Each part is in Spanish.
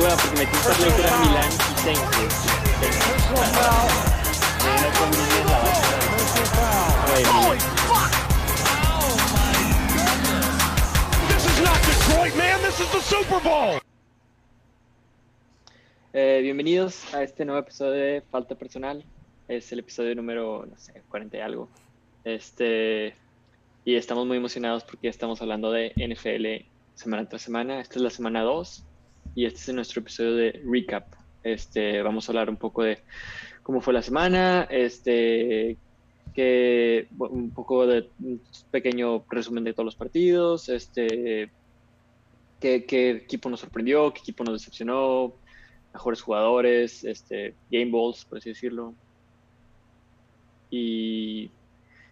porque Milán y. Eh, bienvenidos a este nuevo episodio de Falta Personal. Es el episodio número, no sé, 40 y algo. Este, y estamos muy emocionados porque estamos hablando de NFL semana tras semana. Esta es la semana 2 y este es nuestro episodio de recap. Este, vamos a hablar un poco de cómo fue la semana, este, que, un poco de un pequeño resumen de todos los partidos, este, qué, qué equipo nos sorprendió, qué equipo nos decepcionó, mejores jugadores, este, game balls, por así decirlo. Y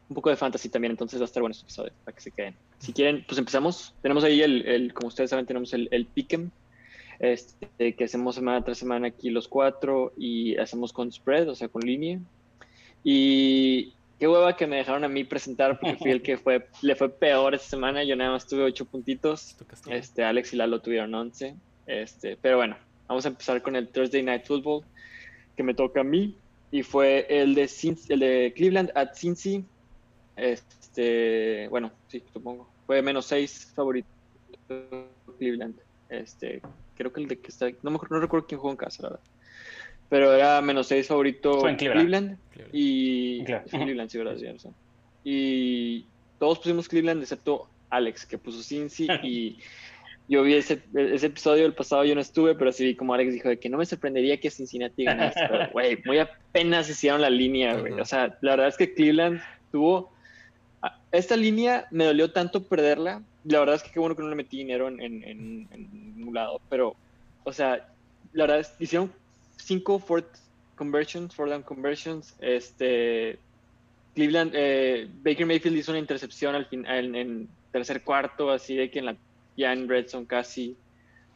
un poco de fantasy también, entonces va a estar bueno este episodio, para que se queden. Si quieren, pues empezamos. Tenemos ahí el, el como ustedes saben, tenemos el, el pick'em, este, que hacemos semana tras semana aquí los cuatro y hacemos con spread, o sea, con línea. Y qué hueva que me dejaron a mí presentar porque fui el que fue, le fue peor esta semana. Yo nada más tuve ocho puntitos. Este, Alex y Lalo tuvieron 11. Este, pero bueno, vamos a empezar con el Thursday Night Football que me toca a mí. Y fue el de, Cincy- el de Cleveland at Cincy. Este, bueno, sí, supongo. Fue menos 6 favorito Cleveland. Este, creo que el de que está, no, me, acuerdo- no recuerdo quién jugó en casa, la verdad. Pero era menos 6 favorito Fue en Cleveland. Cleveland. Y Cleveland. Cleveland, sí, verdad, sí. Y todos pusimos Cleveland excepto Alex, que puso Cincy y yo vi ese, ese episodio del pasado, yo no estuve, pero sí vi como Alex dijo de que no me sorprendería que Cincinnati ganase, pero güey, muy apenas hicieron la línea, güey. O sea, la verdad es que Cleveland tuvo esta línea me dolió tanto perderla. La verdad es que qué bueno que no le metí dinero en, en, lado, pero, o sea, la verdad es hicieron cinco fourth conversions, four down conversions. Este, Cleveland, eh, Baker Mayfield hizo una intercepción al fin, en, tercer cuarto, así de que en la, ya en red zone casi,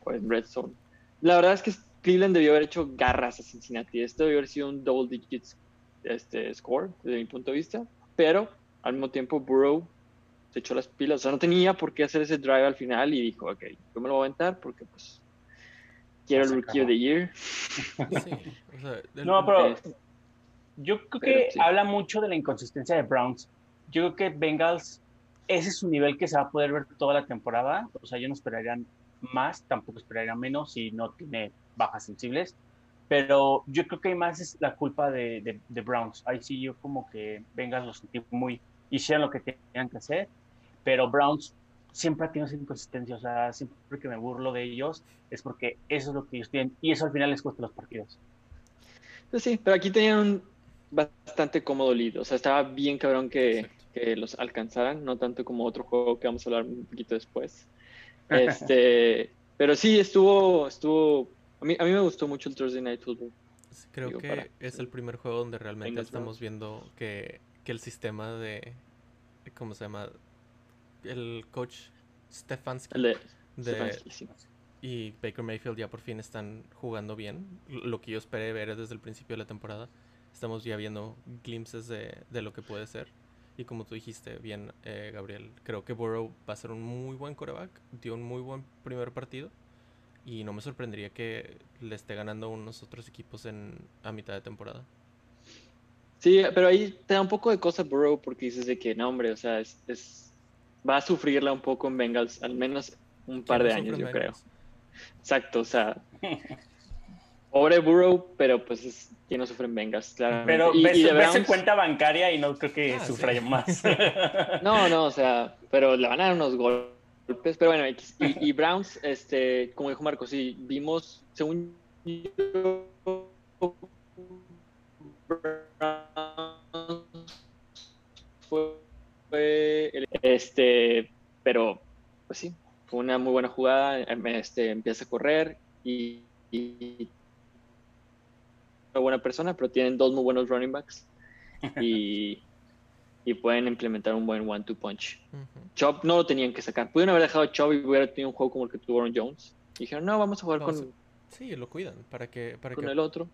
o en red zone. La verdad es que Cleveland debió haber hecho garras a Cincinnati. Esto debió haber sido un double digits este, score, desde mi punto de vista, pero al mismo tiempo Burrow se echó las pilas, o sea, no tenía por qué hacer ese drive al final y dijo, ok, yo me lo voy a aventar porque pues quiero el Rookie of the Year. Sí, o sea, el- No, pero yo creo Pero que sí. habla mucho de la inconsistencia de Browns. Yo creo que Bengals, ese es su nivel que se va a poder ver toda la temporada. O sea, yo no esperaría más, tampoco esperaría menos si no tiene bajas sensibles. Pero yo creo que más es la culpa de, de- de Browns. Ahí sí yo como que Bengals lo sentí muy... Hicieron lo que tenían que hacer. Pero Browns siempre ha tenido esa inconsistencia. O sea, siempre que me burlo de ellos es porque eso es lo que ellos tienen. Y eso al final les cuesta los partidos. Pues sí, pero aquí tenían un bastante cómodo lead, o sea, estaba bien cabrón que, que los alcanzaran, no tanto como otro juego que vamos a hablar un poquito después. Este, pero sí, estuvo, estuvo, a mí, a mí me gustó mucho el Thursday Night Football. sí, creo digo, que para- es el primer juego donde realmente estamos Browns. viendo que, que el sistema de. ¿Cómo se llama? El coach Stefanski de de- Stefanski, sí. y Baker Mayfield ya por fin están jugando bien. Lo que yo esperé ver desde el principio de la temporada. Estamos ya viendo glimpses de, de lo que puede ser. Y como tú dijiste bien, eh, Gabriel, creo que Burrow va a ser un muy buen coreback. Dio un muy buen primer partido. Y no me sorprendería que le esté ganando a unos otros equipos en, a mitad de temporada. Sí, pero ahí te da un poco de cosa Burrow porque dices de que no, hombre, o sea, es, es- va a sufrirla un poco en Bengals, al menos un par de ¿Quién no años, yo creo. Exacto, o sea, pobre Burrow, pero pues es quien no sufre en Bengals, claramente. Pero Y- ves, y ves cuenta bancaria y no creo que Ah, sufra sí. más. No, no, o sea, pero le van a dar unos golpes. Pero bueno, X. y, y Browns, este, como dijo Marco, sí, vimos, según yo, fue, fue el- este, pero pues sí, fue una muy buena jugada. em, Este, empieza a correr y, y una buena persona, pero tienen dos muy buenos running backs y, y pueden implementar un buen one-two punch. Chop no lo tenían que sacar. Pudieron haber dejado a Chop y hubiera tenido un juego como el que tuvo Aaron Jones. Y dijeron, no, vamos a jugar Vamos con, Sí, lo cuidan para que, para con que, el otro.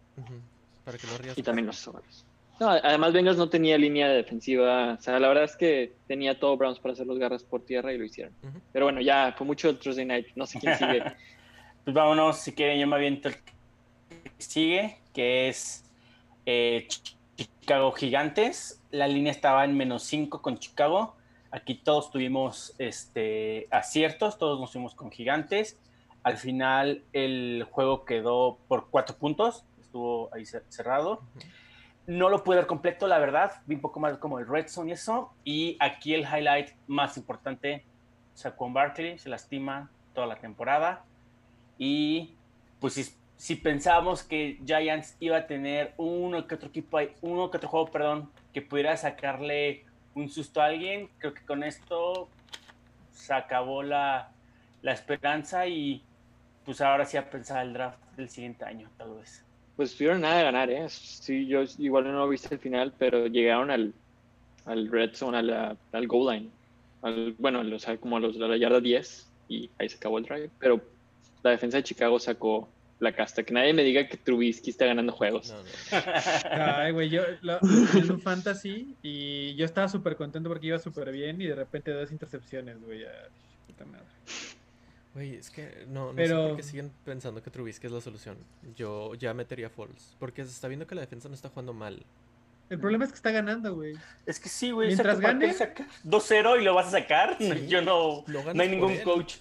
Para que no arriesgue. Y también los sobres. No, además Bengals no tenía línea de defensiva. O sea, la verdad es que tenía todo Browns para hacer los garras por tierra y lo hicieron. Pero bueno, ya fue mucho el Thursday Night. No sé quién sigue. Pues vámonos, si quieren, yo me aviento el que sigue, que es eh, Chicago Gigantes. La línea estaba en menos 5 con Chicago. Aquí todos tuvimos este, aciertos, todos nos fuimos con Gigantes. Al final el juego quedó por 4 puntos, estuvo ahí cerrado. No lo pude ver completo, la verdad. Vi un poco más como el Red Zone y eso. Y aquí el highlight más importante, Saquon Barkley se lastima toda la temporada. Y pues si, si pensábamos que Giants iba a tener uno que otro equipo, uno que otro juego, perdón, que pudiera sacarle un susto a alguien, creo que con esto se acabó la, la esperanza y pues ahora sí a pensar el draft del siguiente año, tal vez. Pues tuvieron nada de ganar, ¿eh? Sí, yo igual no lo viste el final, pero llegaron al, al red zone, al goal line. Al, bueno, o sea, como a, los, a la yarda 10 y ahí se acabó el drive. Pero la defensa de Chicago sacó la casta. Que nadie me diga que Trubisky está ganando juegos. Ay, güey, yo lo, en un fantasy y yo estaba súper contento porque iba súper bien y de repente dos intercepciones, güey. Puta madre. Güey, es que no, no Pero... sé por qué siguen pensando que Trubisky es la solución. Yo ya metería false. Porque se está viendo que la defensa no está jugando mal. El problema es que está ganando, güey. Es que sí, güey. Mientras gane... 2-0 y lo vas a sacar. Yo no... No hay ningún coach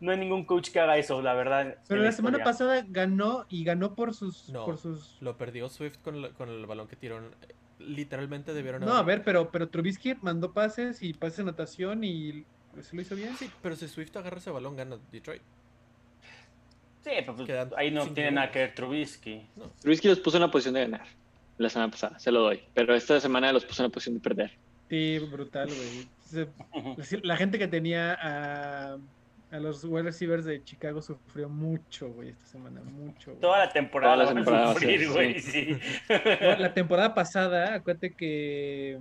no hay ningún coach que haga eso, la verdad. Pero la, semana pasada ganó y ganó por sus. No, por sus... lo perdió Swift con, el balón que tiraron. Literalmente debieron. No, a ver, pero, pero Trubisky mandó pases y pases de natación y se lo hizo bien. Sí, pero si Swift agarra ese balón, gana Detroit. Sí, pero pues, ahí no tiene nada que ver Trubisky. Trubisky los puso en la posición de ganar la semana pasada, se lo doy. Pero esta semana los puso en la posición de perder. Sí, brutal, güey. La gente que tenía a a los wide receivers de Chicago sufrió mucho, güey, esta semana, mucho. Toda la temporada. Toda la temporada, sufrir, sí. La temporada pasada, acuérdate que...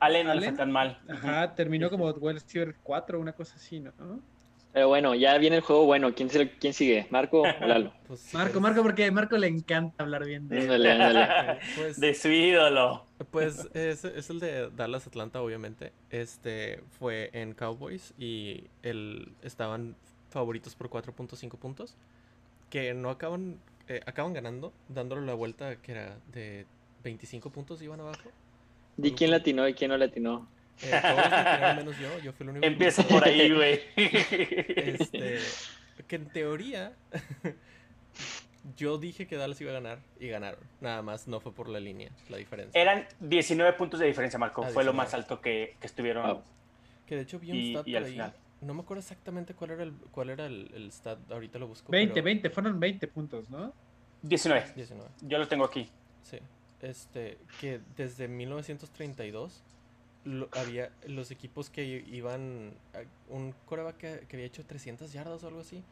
Allen no le fue tan mal. Ajá, terminó como wide receiver 4, una cosa así, ¿no? Pero bueno, ya viene el juego bueno. ¿Quién, quién sigue? ¿Marco o Lalo? Pues, Marco, pues. Marco, porque a Marco le encanta hablar bien de él. Pues, de su ídolo. Pues es, es, el de Dallas Atlanta, obviamente. Este fue en Cowboys y el, estaban favoritos por 4.5 puntos. Que no acaban, eh, acaban ganando, dándole la vuelta que era de 25 puntos iban abajo. ¿Y quién latinó y quién no latinó? Eh, todos menos yo, yo fui el único. Empieza por ahí, güey. Este, que en teoría yo dije que Dallas iba a ganar y ganaron. Nada más no fue por la línea, la diferencia. Eran 19 puntos de diferencia, Marco. Ah, fue lo más alto que, que estuvieron. Que de hecho vi un stat por ahí. No me acuerdo exactamente cuál era el, cuál era el, stat. Ahorita lo busco. 20, 20, fueron 20 puntos, ¿no? 19. 19. Yo lo tengo aquí. Sí. Este, que desde 1932 había los equipos que iban. Un coreback que, que, había hecho 300 yardas o algo así.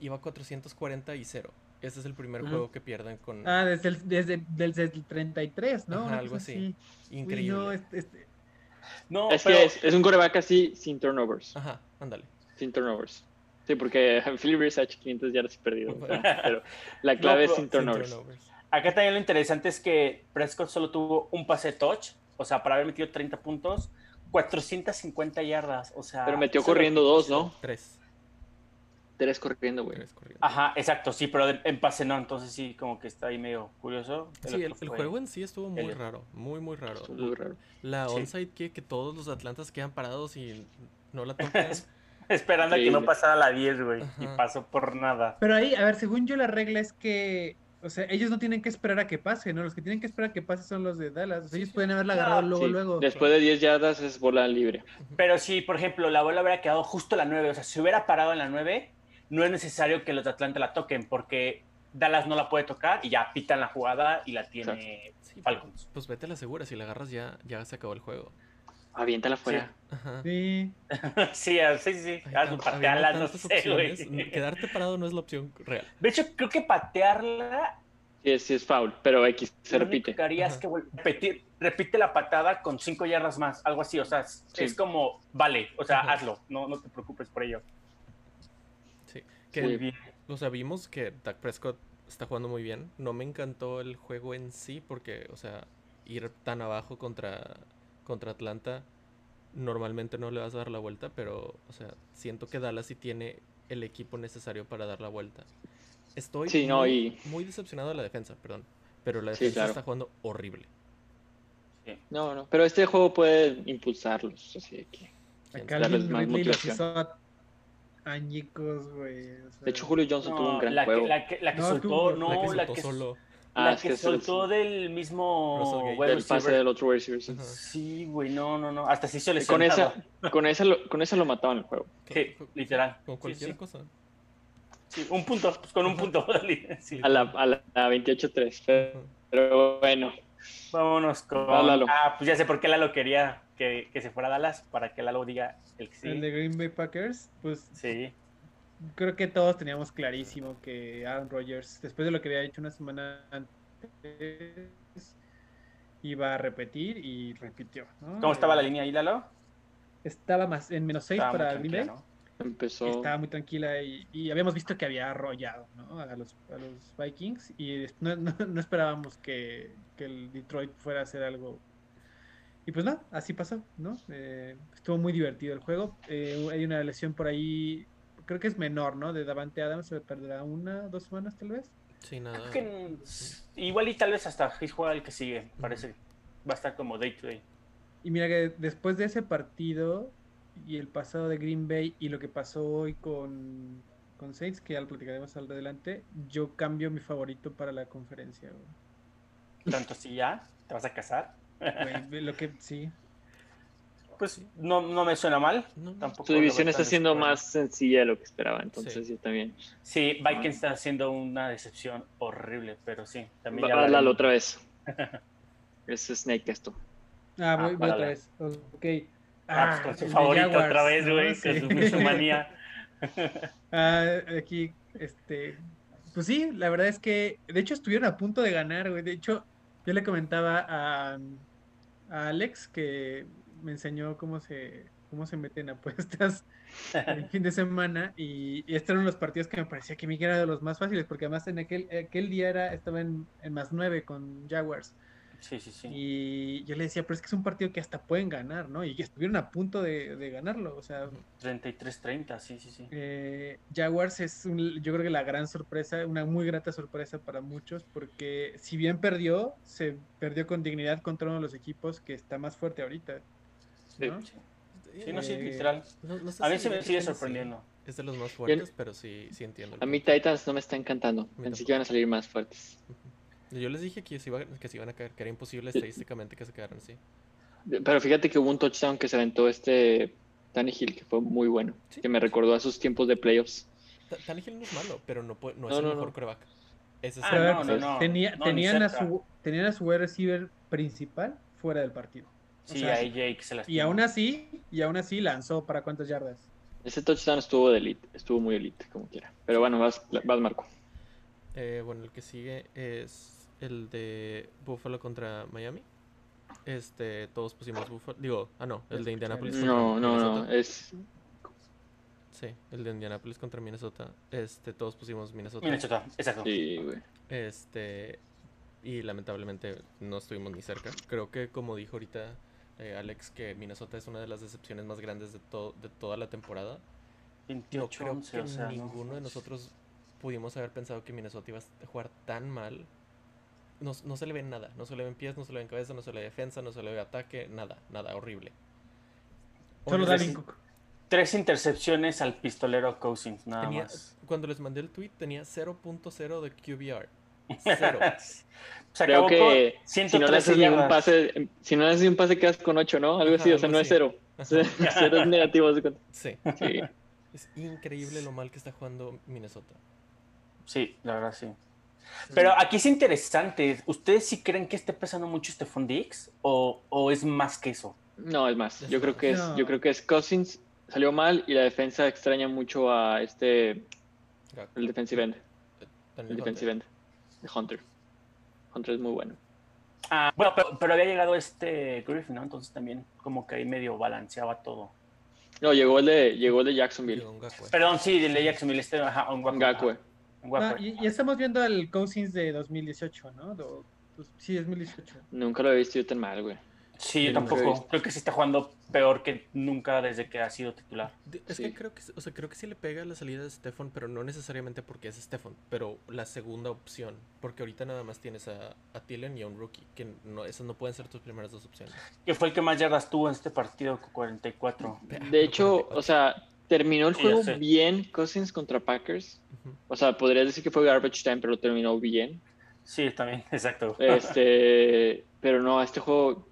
Iba 440 y 0. Ese es el primer juego que pierden con. Ah, desde el, desde, desde el 33, ¿no? algo así. Increíble. no, este... no, es que es, un coreback así sin turnovers. Ajá, ándale. Sin turnovers. Sí, porque Philip Rivers ha hecho 500 yardas y perdido. pero la clave es sin turnovers. Acá también lo interesante es que Prescott solo tuvo un pase touch, o sea, para haber metido 30 puntos, 450 yardas, o sea... Pero metió corriendo dos, ¿no? Tres. Tres corriendo, güey. Ajá, exacto, sí, pero en pase no, entonces sí, como que está ahí medio curioso. Sí, el, juego en sí estuvo muy raro, muy, muy raro. muy raro. La onside que, que todos los Atlantas quedan parados y no la tocan. Esperando a que no pasara la 10, güey, y pasó por nada. Pero ahí, a ver, según yo la regla es que o sea, ellos no tienen que esperar a que pase, ¿no? Los que tienen que esperar a que pase son los de Dallas. O sea, ellos pueden haberla agarrado luego, luego. Después de 10 yardas es bola libre. Pero si, por ejemplo, la bola hubiera quedado justo a la 9, o sea, si hubiera parado en la 9, no es necesario que los de Atlanta la toquen porque Dallas no la puede tocar y ya pitan la jugada y la tiene Falcons. Pues vete a la segura, si la agarras ya, ya se acabó el juego. Aviéntala fuera. Sí. Sí. sí, sí, sí. patearla, no sé, güey. Quedarte parado no es la opción real. De hecho, creo que patearla. Sí, sí es foul, pero X se repite. Lo que es que repetir, repite la patada con cinco yardas más, algo así. O sea, es como, vale, o sea, hazlo, no, no te preocupes por ello. Sí, que muy bien. O sea, vimos que Dak Prescott está jugando muy bien. No me encantó el juego en sí, porque, o sea, ir tan abajo contra contra Atlanta normalmente no le vas a dar la vuelta, pero, o sea, siento que Dallas sí tiene el equipo necesario para dar la vuelta. Estoy Sí, no, muy, y- muy decepcionado de la defensa, perdón. Pero la Sí, defensa claro. está jugando horrible. No, no, pero este juego puede impulsarlos, así de que... ¿Quién Acá añicos, güey. o sea, De hecho, Julio Johnson tuvo un gran la, juego. que, la que, la que No, soltó, tuvo- no, la que la soltó que, solo. Ah, la es que soltó del mismo del pase del otro receiver. sí. Sí, güey, no, no, no. Hasta se hizo Y Con esa, con, esa lo, con esa lo mataban el juego. Sí, literal. Con Sí, cualquier sí. cosa. Sí, un punto, pues con un punto. Sí. A la, a la, a 28-3. Pero, bueno, Vámonos con. Lalo. Ah, pues ya sé por qué Lalo quería que, que se fuera a Dallas, para que Lalo diga el que sí. El de Green Bay Packers, pues Sí. Creo que todos teníamos clarísimo que Aaron Rodgers, después de lo que había hecho una semana antes, iba a repetir y repitió. ¿no? ¿Cómo estaba la Eh, línea ahí, Lalo? Estaba más en menos 6 Estaba muy para Green tranquila, Bay. ¿no? empezó. Estaba muy tranquila y, y habíamos visto que había arrollado ¿no? a, los, a los Vikings y no, no- no esperábamos que, que el Detroit fuera a hacer algo. Y pues no, así pasó, ¿no? Eh, estuvo muy divertido el juego. Eh, hay una lesión por ahí, creo que es menor, ¿no? De Davante Adams, se perderá una, dos semanas tal vez. Sí, nada. Creo que, igual y tal vez hasta juega el que sigue, parece. Va a estar como day to day. Y mira que después de ese partido y el pasado de Green Bay y lo que pasó hoy con, con Saints, que ya lo platicaremos al adelante, yo cambio mi favorito para la conferencia. güey. Tanto si ya te vas a casar. Güey, lo que sí. Pues no, no me suena mal. No. Tampoco Su división está siendo más sencilla de lo que esperaba, entonces Sí. yo también. Sí, Vikings está haciendo una decepción horrible, pero sí. También ya Va, hablaremos. otra vez. Es Snake esto. Ah, voy, otra vez. Ok. Ah, pues con su favorito Jaguars, otra vez, güey, Sí. con su, su manía. Ah, aquí, este. Pues sí, la verdad es que. De hecho, estuvieron a punto de ganar, güey. De hecho, yo le comentaba a, a Alex que me enseñó cómo se, cómo se meten apuestas el fin de semana. Y, y era uno de los partidos que me parecía que que era de los más fáciles, porque además en aquel, aquel día era, estaba en, en más 9 con Jaguars. Sí, sí, sí. Y yo le decía, pero es que es un partido que hasta pueden ganar, ¿no? Y estuvieron a punto de, de ganarlo. O sea, 33-30, sí, sí, sí. eh, Jaguars es, un- yo creo que la gran sorpresa, una muy grata sorpresa para muchos, porque si bien perdió, se perdió con dignidad contra uno de los equipos que está más fuerte ahorita. ¿No? Sí, Sí, no, sí, literal. No- no sé A mí si se me sigue sorprendiendo. Es de los más fuertes, pero sí, sí entiendo. A mí. Titans no me está encantando. Pensé que iban a salir más fuertes. Yo les dije que se, iba- que se iban a caer, que era imposible estadísticamente que se quedaran así. Pero fíjate que hubo un touchdown que se aventó este Hill que fue muy bueno. Sí. Que me recordó a sus tiempos de playoffs. Ta- Tannehill no es malo, pero no, puede- no es No, el mejor no. coreback. Ese es Ah, no, a no, ver, no. tenía- no, ni tenían, a su, tenían a su wide receiver principal fuera del partido. O Sí, sea, a AJ que se las Y aún así, y aún así lanzó para cuántas yardas. Ese touchdown estuvo de elite, estuvo muy elite, como quiera. Pero bueno, vas, vas Marco. Eh, bueno, el que sigue es el de Buffalo contra Miami. Este, todos pusimos Buffalo. Digo, ah, no, el de Indianapolis contra No, no, no, es Sí, el de Indianapolis contra Minnesota. Este, todos pusimos Minnesota. Minnesota, exacto. sí, güey. Este, y lamentablemente no estuvimos ni cerca. Creo que como dijo ahorita eh, Alex, que Minnesota es una de las decepciones más grandes de, to- de toda la temporada. No 28 creo 11, que o sea, no. ninguno de nosotros pudimos haber pensado que Minnesota iba a jugar tan mal. No, no se le ve nada, no se le ven pies, no se le ven cabeza, no se le ve defensa, no se le ve ataque, nada, nada, horrible. Solo Dalvin Cook. Tres intercepciones al pistolero Cousins, nada tenía- más. cuando les mandé el tweet tenía 0.0 de QBR. Cero. Se Creo acabó que con si no 113 le haces ningún yardas. pase, si no le haces un pase quedas con 8, ¿no? Algo así, o sea, no es cero. Cero es negativo. Sí, Sí. es increíble lo mal que está jugando Minnesota. Sí, la verdad sí. Pero aquí es interesante. ¿Ustedes sí creen que esté pesando mucho Stephon Diggs? ¿O, o es más que eso? No, es más. Yo creo que es, yo creo que es Cousins salió mal y la defensa extraña mucho a este el defensive end, Daniel el defensive end Hunter. Hunter es muy bueno. Ah, bueno, pero, pero había llegado este Griffin, ¿no? Entonces también como que ahí medio balanceaba todo. No, llegó el de llegó el de Jacksonville. Perdón, sí, de Jacksonville, este, ajá, un guapo. Ngakwe. No, y, y estamos viendo al Cousins de 2018, ¿no? Do- pues, sí, 2018. Nunca lo he visto yo tan mal, güey. Sí, yo tampoco. Creo que sí está jugando peor que nunca desde que ha sido titular. Es Sí. que creo que, o sea, creo que sí le pega la salida de Stefan, pero no necesariamente porque es Stefan, pero la segunda opción, porque ahorita nada más tienes a, a Thielen y a un rookie, que no, esas no pueden ser tus primeras dos opciones. Que fue el que más yardas tuvo en este partido con 44. De hecho, o sea, terminó el juego bien Cousins contra Packers. O sea, podrías decir que fue garbage time, pero lo terminó bien. Sí, también, exacto. Este, pero no, este juego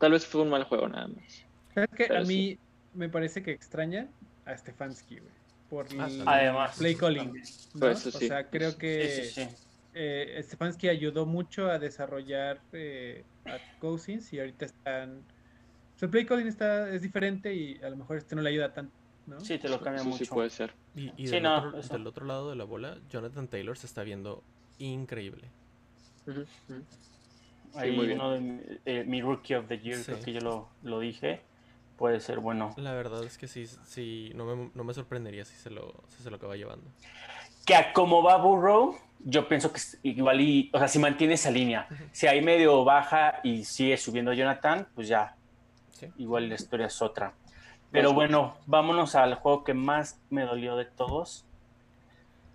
tal vez fue un mal juego nada más. ¿Sabes qué? A Pero mí me parece que extraña a Stefanski, güey. Por Ah, el Además. play calling. ¿no? Pues eso sí. O sea, creo que Sí, sí, sí. eh, Stefanski ayudó mucho a desarrollar eh, a Cousins y ahorita están. Su play calling está, es diferente y a lo mejor este no le ayuda tanto. ¿no? Sí, te lo cambia Eso mucho. sí puede ser. Y, y Sí, del, no, otro, del otro lado de la bola, Jonathan Taylor se está viendo increíble. Ujú, ujú. Ahí muy bien. uno de mi, eh, mi Rookie of the Year, Sí. creo que yo lo, lo dije. Puede ser bueno. La verdad es que sí, sí no, me, no me sorprendería si se lo, si se lo acaba llevando. Que a como va Burrow, yo pienso que igual y, o sea, si mantiene esa línea, si ahí medio baja y sigue subiendo Jonathan, pues ya, Sí. igual la historia es otra. Pero bueno, vámonos al juego que más me dolió de todos.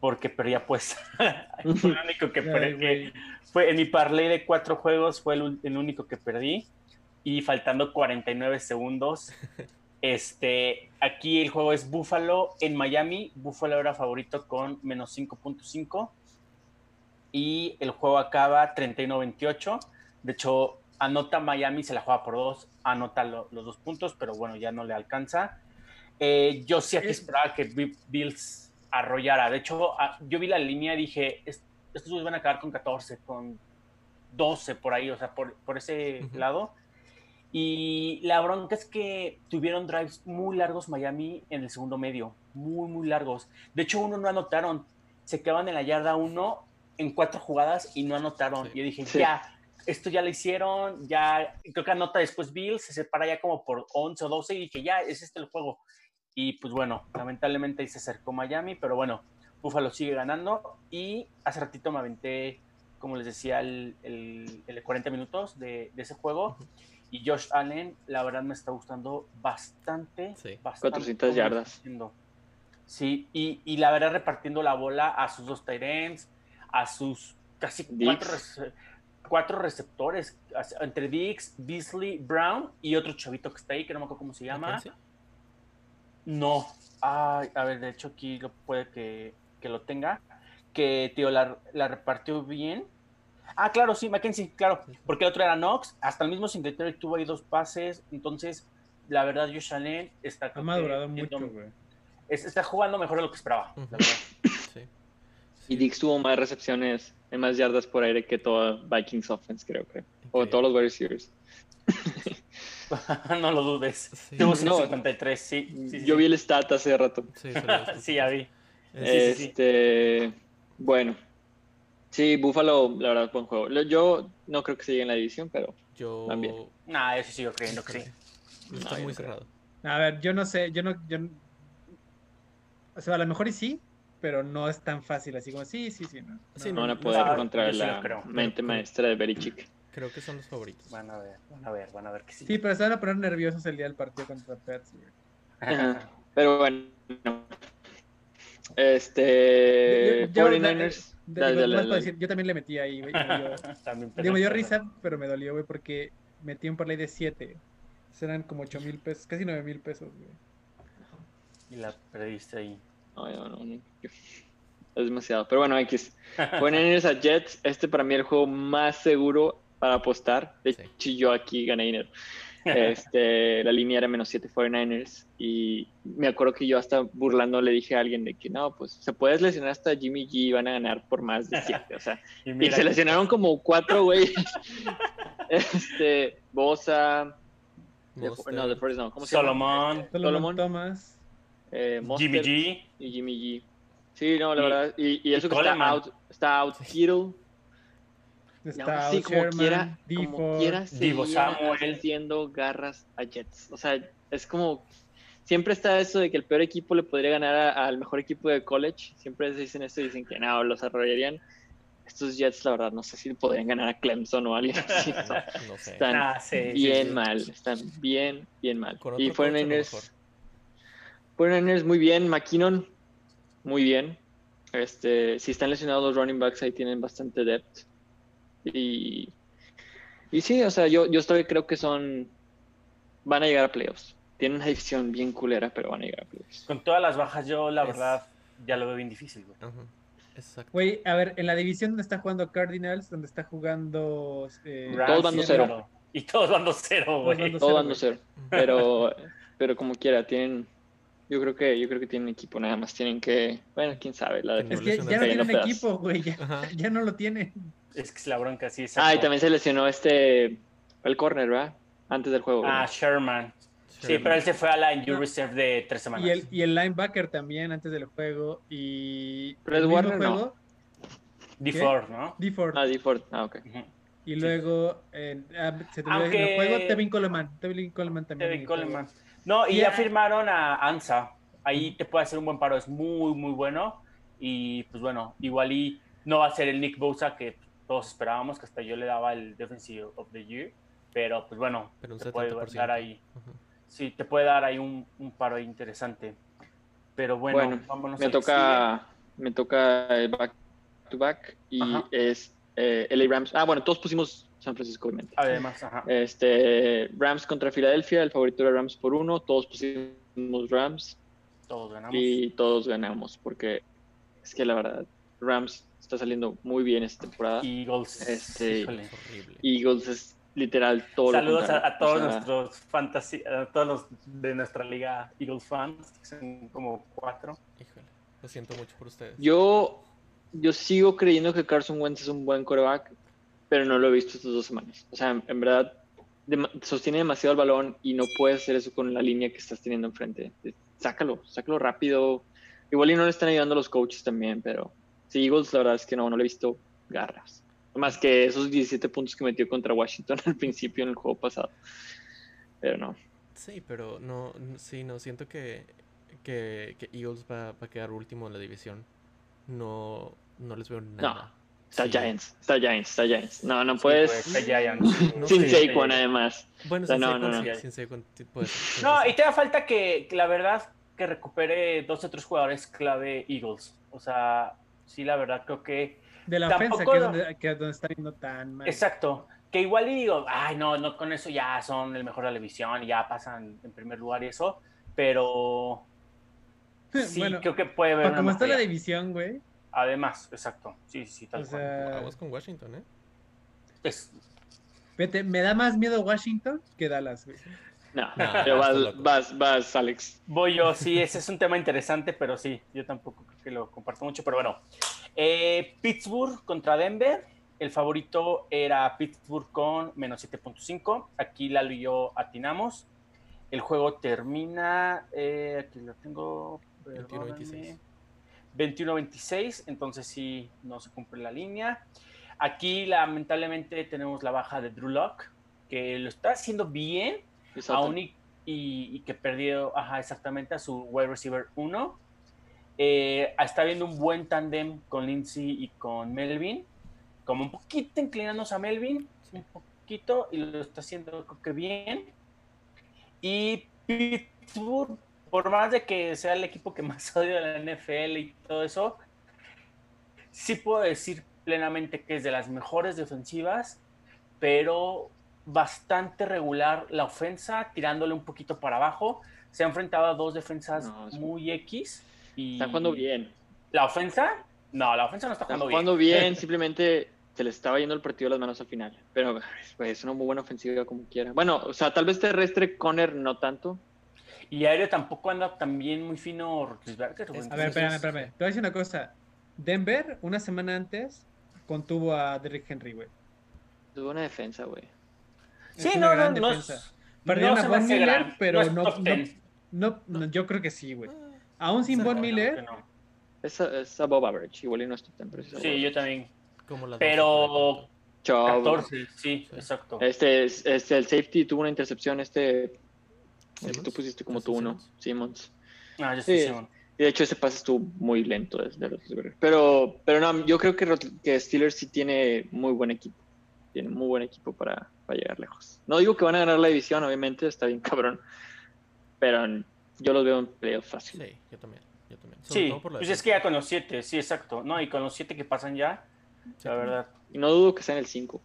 Porque perdía pues. fue el único que perdí. Fue en mi parlay de cuatro juegos, fue el, único que perdí. Y faltando 49 segundos. Este, aquí el juego es Buffalo en Miami. Buffalo era favorito con menos 5.5. Y el juego acaba 31-28. De hecho, anota Miami, se la juega por dos, anota lo- los dos puntos, pero bueno, ya no le alcanza. Eh, yo sí aquí esperaba que Bi- Bills arrollara. De hecho, a- yo vi la línea y dije, "Es- estos van a acabar con 14, con 12 por ahí, o sea, por, por ese Ujú. lado. Y la bronca es que tuvieron drives muy largos Miami en el segundo medio, muy, muy largos. De hecho, uno no anotaron, se quedaban en la yarda uno en cuatro jugadas y no anotaron. Sí. Y yo dije, Sí. ya, esto ya lo hicieron, ya, creo que anota después Bill, se separa ya como por 11 o 12 y dije, ya, es este el juego. Y pues bueno, lamentablemente ahí se acercó Miami, pero bueno, Buffalo sigue ganando y hace ratito me aventé, como les decía, el, el, el 40 minutos de, de ese juego. Y Josh Allen, la verdad me está gustando bastante. Sí. bastante 400 cómo lo está yardas. Sí, y, y la verdad repartiendo la bola a sus dos tight ends, a sus casi cuatro, rece- cuatro receptores, entre Dix, Beasley, Brown y otro chavito que está ahí, que no me acuerdo cómo se llama. No, Ay, a ver, de hecho aquí lo puede que, que lo tenga, que tío la, la repartió bien. Ah, claro, sí, Mackenzie, claro, porque el otro era Knox, hasta el mismo Singletary tuvo ahí dos pases, entonces la verdad Josh Allen está Ha que madurado mucho, güey. es- está jugando mejor de lo que esperaba, la verdad. Sí. Y Dix tuvo más recepciones, en más yardas por aire que toda Vikings offense, creo, creo. O todos los wide receivers. no lo dudes. Sí. Tuvo No. 153, sí. sí, sí, Yo sí. vi el stat hace rato. Sí. Sí, ya vi. Es- sí, sí. Este, bueno. Sí, Buffalo, la verdad, buen juego. Yo no creo que se llegue en la división, pero Yo. También. Nah, yo sí sigo creyendo que sí. Está No, muy cerrado. A ver, yo no sé, yo no, yo O sea, a lo mejor y sí, pero no es tan fácil así como sí, sí, sí, no. Sí, no no, van a no, poder no, sí lo la mente maestra de Belichick. Creo que son los favoritos. Van a ver, van a ver, van a ver que sí. Sí, pero se van a poner nerviosos el día del partido contra Pets. Pero bueno. Este. Yo- yo- 49ers. De- Dale, digo, dale, nomás para dale. decir, yo también le metí ahí, güey. me dio- me dio risa, pero me dolió, güey, porque metí un parlay de 7. Serán como 8 mil pesos, casi 9 mil pesos, güey. Y la perdiste ahí. No, no, no, no. Es demasiado. Pero bueno, X. 49ers a Jets. Este para mí es el juego más seguro para apostar. De Sí. hecho, yo aquí gané dinero. Este, la línea era menos 7 49ers. Y me acuerdo que yo hasta burlando le dije a alguien de que no, pues se puede lesionar hasta Jimmy G y van a ganar por más de 7. O sea, Y y se lesionaron como cuatro güeyes. Este, Bosa. de- no, de Forest no. ¿Cómo se llama? Solomon, Este, Solomon Solomon, Thomas. eh, Jimmy G. y Jimmy G. Sí, no, la Y- verdad. Y, y eso y que está Coleman. out, está out Kittle. Y aún Está así, Out como Sherman, quiera, como quiera, Divo Samuel. haciendo garras a Jets. O sea, es como. Siempre está eso de que el peor equipo le podría ganar al mejor equipo de college. Siempre se dicen esto y dicen que no, los arrollarían. estos Jets, la verdad, no sé si podrían ganar a Clemson o a alguien así. No sé. Están Ah, sí, sí, bien sí. mal, están bien, bien mal. Y otro coach a lo 49ers, mejor. 49ers muy bien, McKinnon muy bien. Este, si están lesionados los running backs, ahí tienen bastante depth. Y, y sí, o sea, yo, yo todavía creo que son, van a llegar a playoffs. Tienen una división bien culera, pero van a llegar a playoffs. Con todas las bajas, yo la Es- verdad ya lo veo bien difícil, güey. Ajá. Exacto. Güey, a ver, en la división donde está jugando Cardinals, donde está jugando. eh, Rams, Todos 2-0. claro. Y todos van 2-0, Todos güey. van 2-0. Todo Cero, dando güey. cero. Pero, pero como quiera, tienen, yo creo que, yo creo que tienen equipo, nada más tienen que, bueno, quién sabe, la Es que ya no tienen equipo, güey. Ya, ya no lo tienen. Es que es la bronca, sí. Ah, y exacto. también se lesionó este, el corner, ¿verdad? Antes del juego. Ah. Sherman. Sí, pero él se fue a la injury No. reserve de tres semanas. Y el, y el linebacker también antes del juego. Y. Fred el Warner, no. juego, D4, ¿no? D Ford. Ah, Ford. Ah, ok. Y luego. eh, ah, se te olvidó Aunque- en el juego, Tevin Coleman. Tevin Coleman también. Juego. Coleman. No, y ya firmaron a Ansa. Ahí te puede hacer un buen paro, es muy, muy bueno. Y pues bueno, igual y no va a ser el Nick Bosa que todos esperábamos, que hasta yo le daba el Defensive of the Year. Pero pues bueno, Pero un te puede 70%. dar ahí. Ajá. Sí, te puede dar ahí un, un paro interesante. Pero bueno, Bueno, vámonos me toca, me toca el back to back y Ajá. es eh, LA Rams. Ah, bueno, todos pusimos San Francisco, obviamente. Además, ajá. Este, Rams contra Filadelfia, el favorito era Rams por uno, todos pusimos Rams todos ganamos. y todos ganamos, porque es que la verdad, Rams está saliendo muy bien esta temporada. Eagles. Este- híjole. Eagles es literal todo lo Saludos a, a todos O sea, nuestros fantasy, a todos los de nuestra liga Eagles fans, que son como cuatro. Híjole. Lo siento mucho por ustedes. Yo, yo sigo creyendo que Carson Wentz es un buen coreback, pero no lo he visto estas dos semanas. O sea, en verdad, dema- sostiene demasiado el balón y no puedes hacer eso con la línea que estás teniendo enfrente. Sácalo, sácalo rápido. Igual y no le están ayudando los coaches también, pero Eagles, la verdad es que no, no le he visto garras. Más que esos 17 puntos que metió contra Washington al principio en el juego pasado. Pero no. Sí, pero no, sí, no, siento que, que, que Eagles va, va a quedar último en la división. No, no les veo nada. Está Sí. Giants, está Giants, está Giants. No, no Sí, puedes. pues, está Giants. No sin sé. Saquon, además. Bueno, O sea, sin no, Saquon, no, sí, no. sin Saquon, sí sí, No, sí, y te da falta que, que la verdad, que recupere dos o tres jugadores clave Eagles. O sea, sí, la verdad, creo que. De la Tampoco ofensa, que es donde, que es donde está yendo tan mal. Exacto. Que igual y digo, ay, no, no, con eso ya son el mejor de la división y ya pasan en primer lugar y eso. Pero. Sí, bueno, creo que puede haber como está la división, güey. Además, exacto. Sí, sí, tal O cual. sea, Aguas con Washington, ¿eh? Es- vete, me da más miedo Washington que Dallas, güey. No, No, pero vas, vas, vas, Alex. Voy yo, sí, ese es un tema interesante, pero sí, yo tampoco creo que lo comparto mucho, pero bueno. Eh, Pittsburgh contra Denver, el favorito era Pittsburgh con menos 7.5, aquí Lalo y yo atinamos. El juego termina, eh, aquí lo tengo, 21-26. 21-26, entonces sí, no se cumple la línea. Aquí lamentablemente tenemos la baja de Drew Lock, que lo está haciendo bien, Exacto. aún y, y- y que perdió, ajá, exactamente a su wide receiver 1. Eh, está viendo un buen tándem con Lindsay y con Melvin, como un poquito inclinándose a Melvin, un poquito, y lo está haciendo creo que bien. Y Pittsburgh, por más de que sea el equipo que más odio de la NFL y todo eso, sí puedo decir plenamente que es de las mejores defensivas, pero bastante regular la ofensa, tirándole un poquito para abajo. Se ha enfrentado a dos defensas No, es- muy X. Y Están jugando bien. ¿La ofensa? No, la ofensa no está Están jugando, jugando bien. bien, simplemente se les estaba yendo el partido a las manos al final. Pero pues, es una muy buena ofensiva como quiera. Bueno, o sea, tal vez terrestre Conner no tanto. Y aéreo tampoco anda tan bien muy fino. Es- A ver, espérame, espérame. Te voy a decir una cosa. Denver, una semana antes, contuvo a Derrick Henry, güey. Es buena defensa, güey. Es Sí, una no, no, gran no. defensa. Perdieron no a Von Miller, gran, pero no- no- 10. No, no, yo creo que sí, güey. Aún sin Von No, Miller. Es, es above average. Igual y no está tan preciso. Sí, yo también. como la Pero 14. 14, sí, exacto. Este, es- este, el safety tuvo una intercepción. Este, el que tú ¿Simmons? pusiste como ¿Justin tú uno. Simmons? Simmons. Ah, yo Sí. Y de hecho ese pase estuvo muy lento desde Roethlisberger. Pero, pero no, yo creo que Steelers sí tiene muy buen equipo. Tiene muy buen equipo para, para llegar lejos. No digo que van a ganar la división, obviamente, está bien cabrón. Pero yo los veo en playoff fácil. Sí, yo también. Yo también. Sobre Sí, todo por la pues es que ya con los siete, sí, exacto. No, y con los siete que pasan ya, la verdad. Y no dudo que sea en el 5.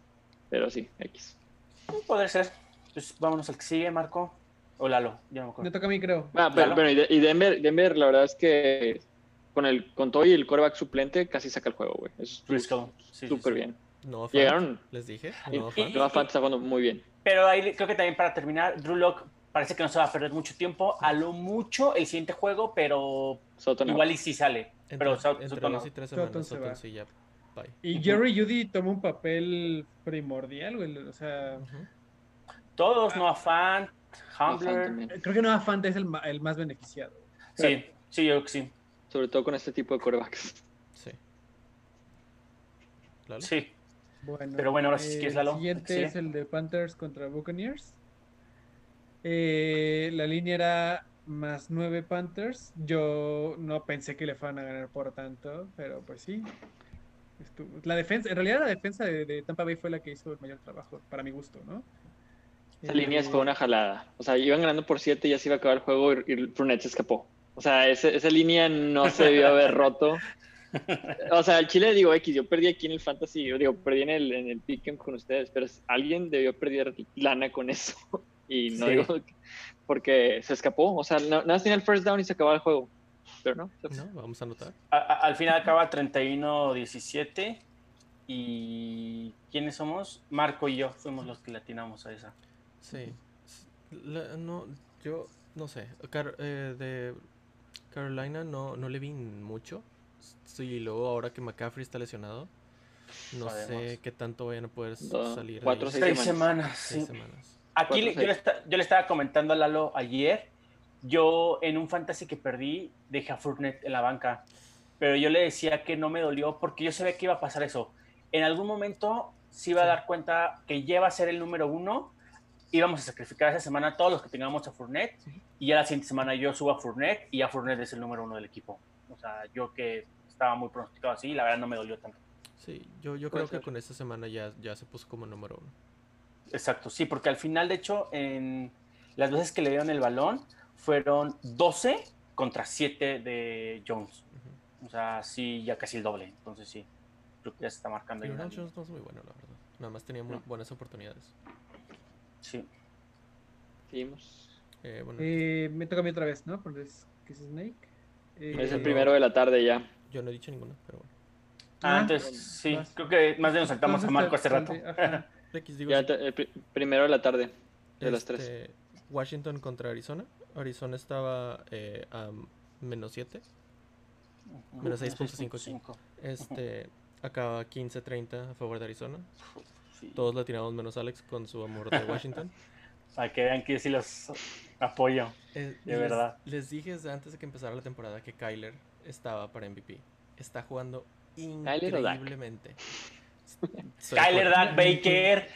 Pero sí, X. Puede ser. Pues vámonos al que sigue, Marco. O Lalo, ya no me Me acuerdo. toca a mí, creo. Ah, pero, y, de- y Denver, Denver, la verdad es que con el con todo y el coreback suplente casi saca el juego, güey. Eso sí, sí, súper sí. bien. No Fant, Llegaron. Les dije. No y Fant. Noah Fant está jugando muy bien. Pero ahí creo que también para terminar, Drew Lock parece que no se va a perder mucho tiempo. A lo mucho el siguiente juego, pero Soto no. igual y sí sale. Entre, Pero entre no. y tres Sutton semanas, se Sutton va. sí ya. Bye. Y. Jerry Judy toma un papel primordial, güey. O sea. Todos, Ah. Noah Fant, Noah Fant Humbler. también. creo que Noah Fant es el, el más beneficiado. Sí, sí, yo creo que sí. Sobre todo con este tipo de corebacks. Sí. ¿Lalo? Sí. Bueno, Pero bueno, ahora sí, si quieres, Lalo, El siguiente es el de Panthers contra Buccaneers. Eh, la línea era más 9 Panthers. Yo no pensé que le fueran a ganar por tanto, pero pues sí. Estuvo- La defensa, en realidad la defensa de, de Tampa Bay fue la que hizo el mayor trabajo, para mi gusto, ¿no? Esa Eh, línea fue una jalada. O sea, iban ganando por 7 y ya se iba a acabar el juego y, y Fournette se escapó. O sea, ese- esa línea no se debió haber roto. O sea, el Chile, digo, X, yo perdí aquí en el Fantasy, yo digo, perdí en el, en el Pick'em con ustedes, pero alguien debió perder lana con eso. Y no Sí. digo que- porque se escapó. O sea, no- nada más tenía el first down y se acababa el juego. Pero no. No, vamos a anotar. A- a- al final acaba 31-17. ¿Y quiénes somos? Marco y yo fuimos los que le atinamos a esa. Sí. La- no, yo no sé. Car- eh, de Carolina no, no le vi mucho. Sí, y luego ahora que McCaffrey está lesionado, no sé qué tanto vayan a poder Dos, salir. de cuatro, ahí. seis Seis semanas. semanas. Seis sí. semanas. Aquí Cuatro, yo, le yo estaba comentando a Lalo ayer. Yo en un fantasy que perdí dejé a Fournette en la banca. Pero yo le decía que no me dolió porque yo sabía que iba a pasar eso. En algún momento se iba a Sí. dar cuenta que ya iba a ser el número uno. Íbamos a sacrificar esa semana a todos los que tengamos a Fournette. Y ya la siguiente semana yo subo a Fournette y ya Fournette es el número uno del equipo. O sea, yo que estaba muy pronosticado así, la verdad no me dolió tanto. Sí, yo, yo creo que con esta semana ya, ya se puso como número uno. Exacto, sí, porque al final, de hecho, en las veces que le dieron el balón, fueron 12 contra 7 de Jones. O sea, sí, ya casi el doble. Entonces, sí, creo que ya se está marcando Pero. Jones no es muy bueno, la verdad. Nada más tenía muy No. buenas oportunidades. Sí. Seguimos. Eh, bueno, Eh, me toca a mí otra vez, ¿no? Porque es, que es Snake. Eh, Es el primero de la tarde ya. yo no he dicho ninguna, pero bueno. Ah, Ah, entonces, sí, vas. creo que más bien nos saltamos a Marco hace rato. X, digo, Ya sí. el pri- primero de la tarde. De las tres. Este, Washington contra Arizona. Arizona estaba eh, a menos 7. Menos 6.5, sí. 6.5. Este, acaba 15-30 a favor de Arizona. Sí. Todos la tiramos menos Alex con su amor de Washington. Para que vean que yo sí los apoyo. Eh, De les- verdad. Les dije desde antes de que empezara la temporada que Kyler estaba para MVP. Está jugando increíblemente. Kyler. Dak, Baker.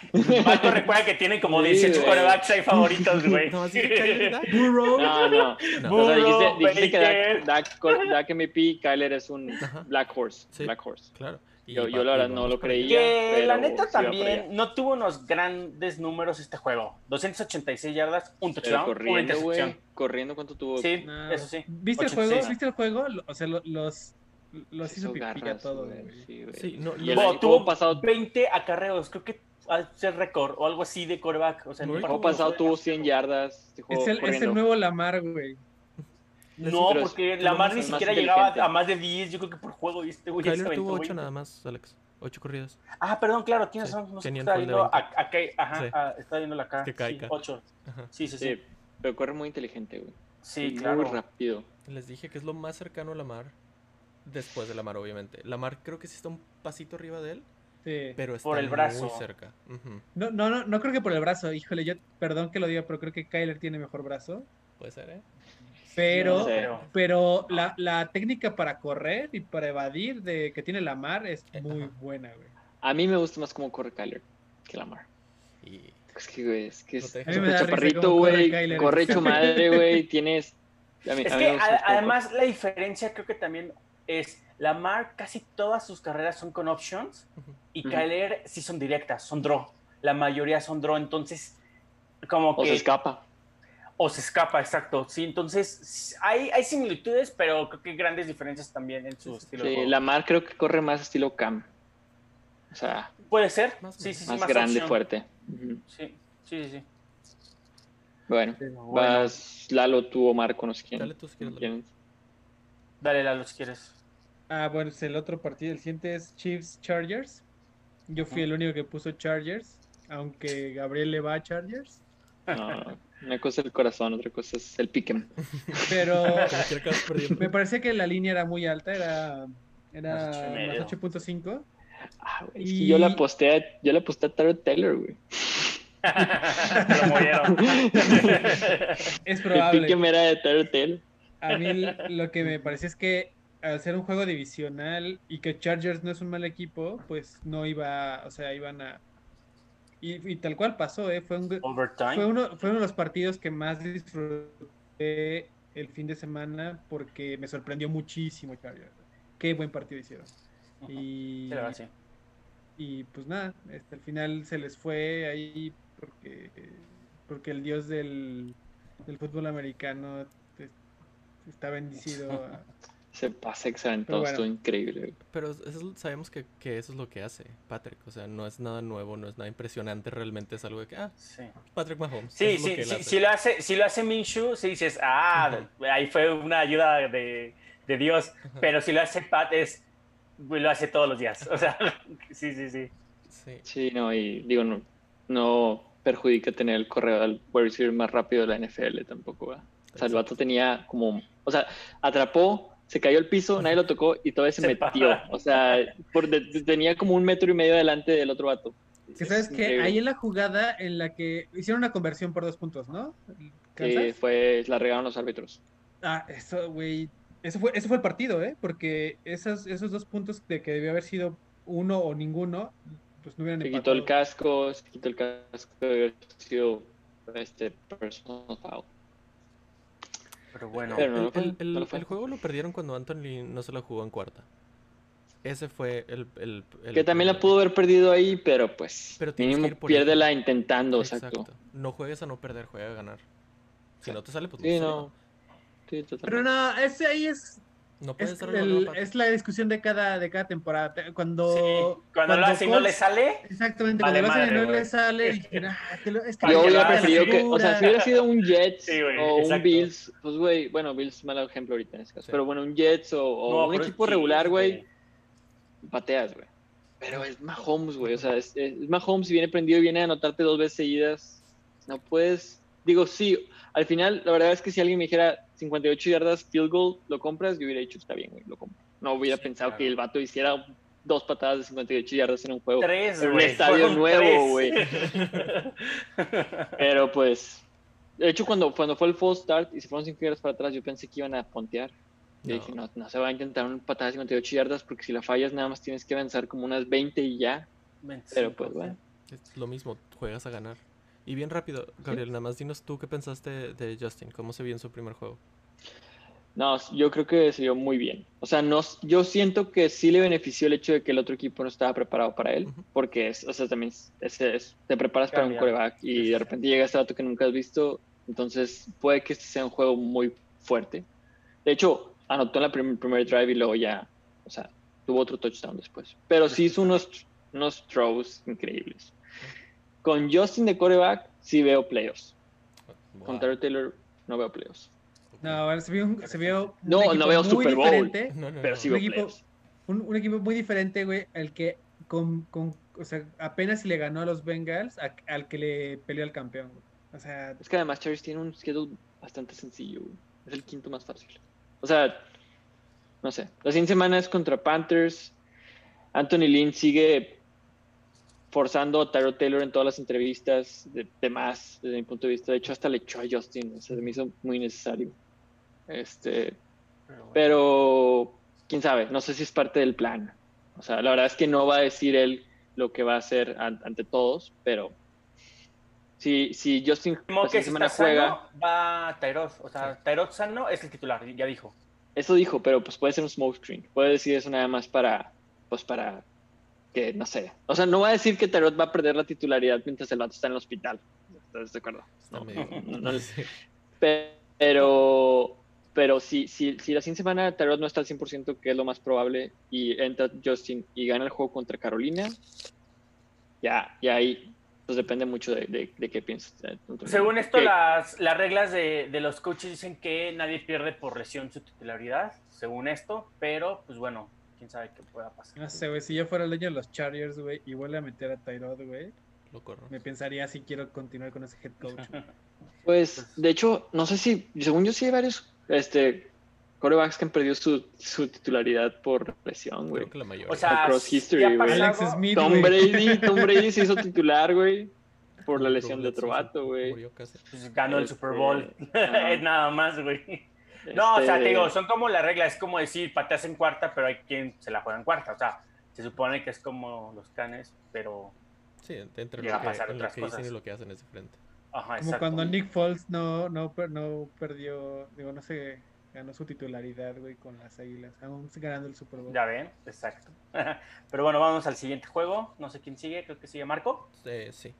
Marco recuerda que tiene como Sí, 18 güey. corebacks ahí favoritos, güey. No, así que Kyler y Dak. Burrow. No, no. No. O sea, dijiste, dijiste que. Dak, Dak, Cor- Dak MVP, Kyler es un Ajá. Black Horse. Sí. Black Horse. Claro. Yo- yo la verdad no lo creía. Que la neta también no tuvo unos grandes números este juego. 286 yardas, un touchdown, una corriendo, intercepción. güey. Corriendo, ¿cuánto tuvo? Sí, No, eso sí. ¿Viste el 86. juego? ¿Viste el juego? O sea, lo- los, los Se hizo hizo pipí a todos, güey, sí, güey. Sí, no, Y el Bo, juego tuvo pasado, 20 acarreos, creo que al ser récord o algo así de coreback. O sea, el juego partido pasado tuvo demasiado. 100 yardas. este juego Es el, es el nuevo Lamar, güey. No, Pero porque Lamar ni siquiera llegaba a más de 10, yo creo que por juego. Y este güey Kyler tuvo 8 20. nada más, Alex. 8 corridas. Ah, perdón, claro, tienes Sí, razón. No sé, estaba viendo 20. a, a Kay- ajá, Sí. ah, estaba viendo acá. Que Sí, caiga. 8. Ajá. Sí, sí, sí. Sí, pero corre muy inteligente, güey. Sí, Muy claro. rápido. Les dije que es lo más cercano a Lamar. Después de Lamar, obviamente. Lamar creo que sí está un pasito arriba de él, Sí. pero está Por el brazo. muy cerca. No, no, no, no creo que por el brazo. Híjole, yo, perdón que lo diga, pero creo que Kyler tiene mejor brazo. Puede ser, ¿eh? Pero, No sé. Pero- la, la técnica para correr y para evadir de que tiene Lamar es muy ajá. buena, güey. A mí me gusta más cómo corre Kyler que Lamar. Y Es que, güey, es que es risa chaparrito, corre güey. Corre hecho madre, güey. Tienes. A mí- Es a mí que a- un además la diferencia creo que también es Lamar casi todas sus carreras son con options y Ujú. Kyler sí son directas, son draw. La mayoría son draw, entonces como O que se escapa. O se escapa, exacto. Sí, entonces hay, hay similitudes, pero creo que hay grandes diferencias también en su estilo de Sí, juego. Lamar creo que corre más estilo Cam. O sea, Puede ser, Más sí, sí, sí, más, más grande, fuerte. Ujú. Sí, sí, sí, sí. Bueno, vas Lalo, tú o Marco, no sé quién. Dale tú si quieres. Lalo. Dale, Lalo, si quieres. Ah, bueno, es el otro partido. El siguiente es Chiefs Chargers. Yo fui el único que puso Chargers, aunque Gabriel le va a Chargers. No, una cosa es el corazón, otra cosa es el piquen. Pero me parecía que la línea era muy alta, era, era Más ocho y medio. más 8.5. Ah, güey, es que Y- yo le aposté a, yo le aposté a Tyrod Taylor, güey. Lo movieron. Es El probable. piquen era de Tyrod Taylor. A mí lo que me parece es que al ser un juego divisional y que Chargers no es un mal equipo, pues no iba, o sea, iban a... Y, y tal cual pasó, ¿eh? Fue, un, fue, uno, fue uno de los partidos que más disfruté el fin de semana porque me sorprendió muchísimo Chargers. Qué buen partido hicieron. Y, Sí, y pues nada, este, al final se les fue ahí porque, porque el dios del, del fútbol americano pues, está bendicido. a- Se pasa excelente, Pero todo bueno. estuvo increíble. Pero eso sabemos que, que eso es lo que hace Patrick. O sea, no es nada nuevo, no es nada impresionante. Realmente es algo de que, ah, Sí. Patrick Mahomes. Sí, sí, sí, hace. si lo hace, si lo hace Minshew, sí dices, ah, ahí fue una ayuda de, de Dios. Pero si lo hace Pat es, lo hace todos los días. O sea, sí, sí, sí. Sí. Sí, no, y digo, no, no perjudica tener el correo al wide receiver más rápido de la NFL tampoco, ¿verdad? O sea, el vato tenía como, o sea, atrapó, se cayó al piso, nadie lo tocó y todavía se, Se metió. para. O sea, por de- tenía como un metro y medio delante del otro vato. Que sabes que Increíble. ahí en la jugada en la que hicieron una conversión por dos puntos, ¿no? Sí, fue, la regaron los árbitros. Ah, eso, güey. Eso fue, eso fue el partido, ¿eh? Porque esos, esos dos puntos de que debió haber sido uno o ninguno, pues no hubieran Se quitó el casco, se quitó el casco, de haber sido este personal foul. Pero bueno, no lo El, el- el- no lo fue. el juego lo perdieron cuando Anthony no se la jugó en cuarta. Ese fue el. el- el Que también la pudo haber perdido ahí, pero pues Pero tienes que mínimo ir por piérdela ella. intentando, exacto. No juegues a no perder, juega a ganar. Si no te sale, pues no Sí, sale. no. Sí, Pero no, ese ahí es, No puedes es, el- es la discusión de cada, de cada temporada. Te- Cuando, sí, cuando lo hace y no le sale, Exactamente, Vale cuando lo hacen y madre, no le sale, dije, "Ah, que lo- es que Yo hubiera preferido que, o sea, segura". si hubiera sido un Jets Sí, o un. Bills, pues güey, bueno, Bills mal ejemplo ahorita en este caso, Sí. pero bueno, un Jets o, o No, un equipo sí, regular, güey, pateas, güey. Pero es Mahomes, güey, o sea, es, es Mahomes y viene prendido y viene a anotarte dos veces seguidas. No puedes, digo, sí, al final, la verdad es que si alguien me dijera 58 yardas, field goal, ¿lo compras? Yo hubiera dicho, está bien, güey, lo compro. No hubiera Sí, pensado claro. que el vato hiciera dos patadas de 58 yardas en un juego. Tres, En un estadio nuevo, güey. Pero pues, de hecho, cuando, cuando fue el full start y se fueron 5 yardas para atrás, yo pensé que iban a pontear. Y No. dije, no, no se va a intentar un patada de 58 yardas porque si la fallas, nada más tienes que avanzar como unas 20 y ya. Pero pues, bueno. Es lo mismo, juegas a ganar. Y bien rápido, Gabriel, nada más dinos tú qué pensaste de Justin, cómo se vio en su primer juego. No, yo creo que se vio muy bien. O sea, no, yo siento que sí le benefició el hecho de que el otro equipo no estaba preparado para él, porque es, o sea, también es- es- te preparas para un coreback y de repente llega este dato que nunca has visto, entonces puede que este sea un juego muy fuerte. De hecho, anotó en la prim- primer drive y luego ya, o sea, tuvo otro touchdown después. Pero sí hizo unos, unos throws increíbles. Con Justin de coreback, sí veo playoffs. Con Wow. Tyrod Taylor, no veo playoffs. No, bueno, se vio, un- se vio un No, no equipo veo muy Super Bowl. diferente, No, no, Pero sí un veo equipo, playoffs. un, un equipo muy diferente, güey, al que con, con, o sea, apenas si le ganó a los Bengals, a- al que le peleó al campeón, güey. O sea, Es que además Chargers tiene un schedule bastante sencillo, güey. Es el quinto más fácil. O sea, no sé. La siguiente semana es contra Panthers. Anthony Lynn sigue forzando a Tyrod Taylor en todas las entrevistas de, de más, desde mi punto de vista. De hecho, hasta le echó a Justin. O sea, se me hizo muy necesario. Este, pero, quién sabe, no sé si es parte del plan. O sea, la verdad es que no va a decir él lo que va a hacer an- ante todos, pero Si, si Justin Como la que si semana está juega, sano, va Tyrod. O sea. Tyrod sano es el titular, ya dijo. eso dijo, pero pues puede ser un smokescreen. Puede decir eso nada más para, pues para que, no sé. O sea, no va a decir que Tarot va a perder la titularidad mientras el vato está en el hospital. ¿Estás de acuerdo? No, no, no. Pero, pero si, si, si la siguiente semana Tarot no está al 100%, que es lo más probable, y entra Justin y gana el juego contra Carolina, ya, ya ahí, pues depende mucho de, de, de qué piensas. Según esto, las, las reglas de, de los coaches dicen que nadie pierde por lesión su titularidad, según esto, pero pues bueno, quién sabe qué pueda pasar. No sé, güey, si yo fuera el dueño de los Chargers, güey, y vuelve a meter a Tyrod, güey, Lo corro. me pensaría si quiero continuar con ese head coach. güey. Pues, de hecho, no sé si, según yo sí hay varios este, corebacks que han perdido su, su titularidad por lesión, güey. Creo que la mayoría. O sea, Across history, güey. pasado- Alex Smith, Tom. Brady, Tom Brady se hizo titular, güey, por la lesión de otro vato, güey. Pues, ganó el Este, Super Bowl, ajá. es nada más, güey. No, o sea, te Este, digo, son como las reglas, es como decir, pateas en cuarta, pero hay quien se la juega en cuarta, o sea, se supone que es como los canes, pero, Sí, entre lo a que, pasar en lo otras que dicen cosas. y lo que hacen es diferente. ajá, Como exacto. cuando Nick Foles no, no, per- no perdió, digo, no sé, ganó su titularidad, güey, con las Águilas, aún ganando el Super Bowl. Ya ven, exacto. pero bueno, vamos al siguiente juego, no sé quién sigue, creo que sigue Marco. Eh, sí.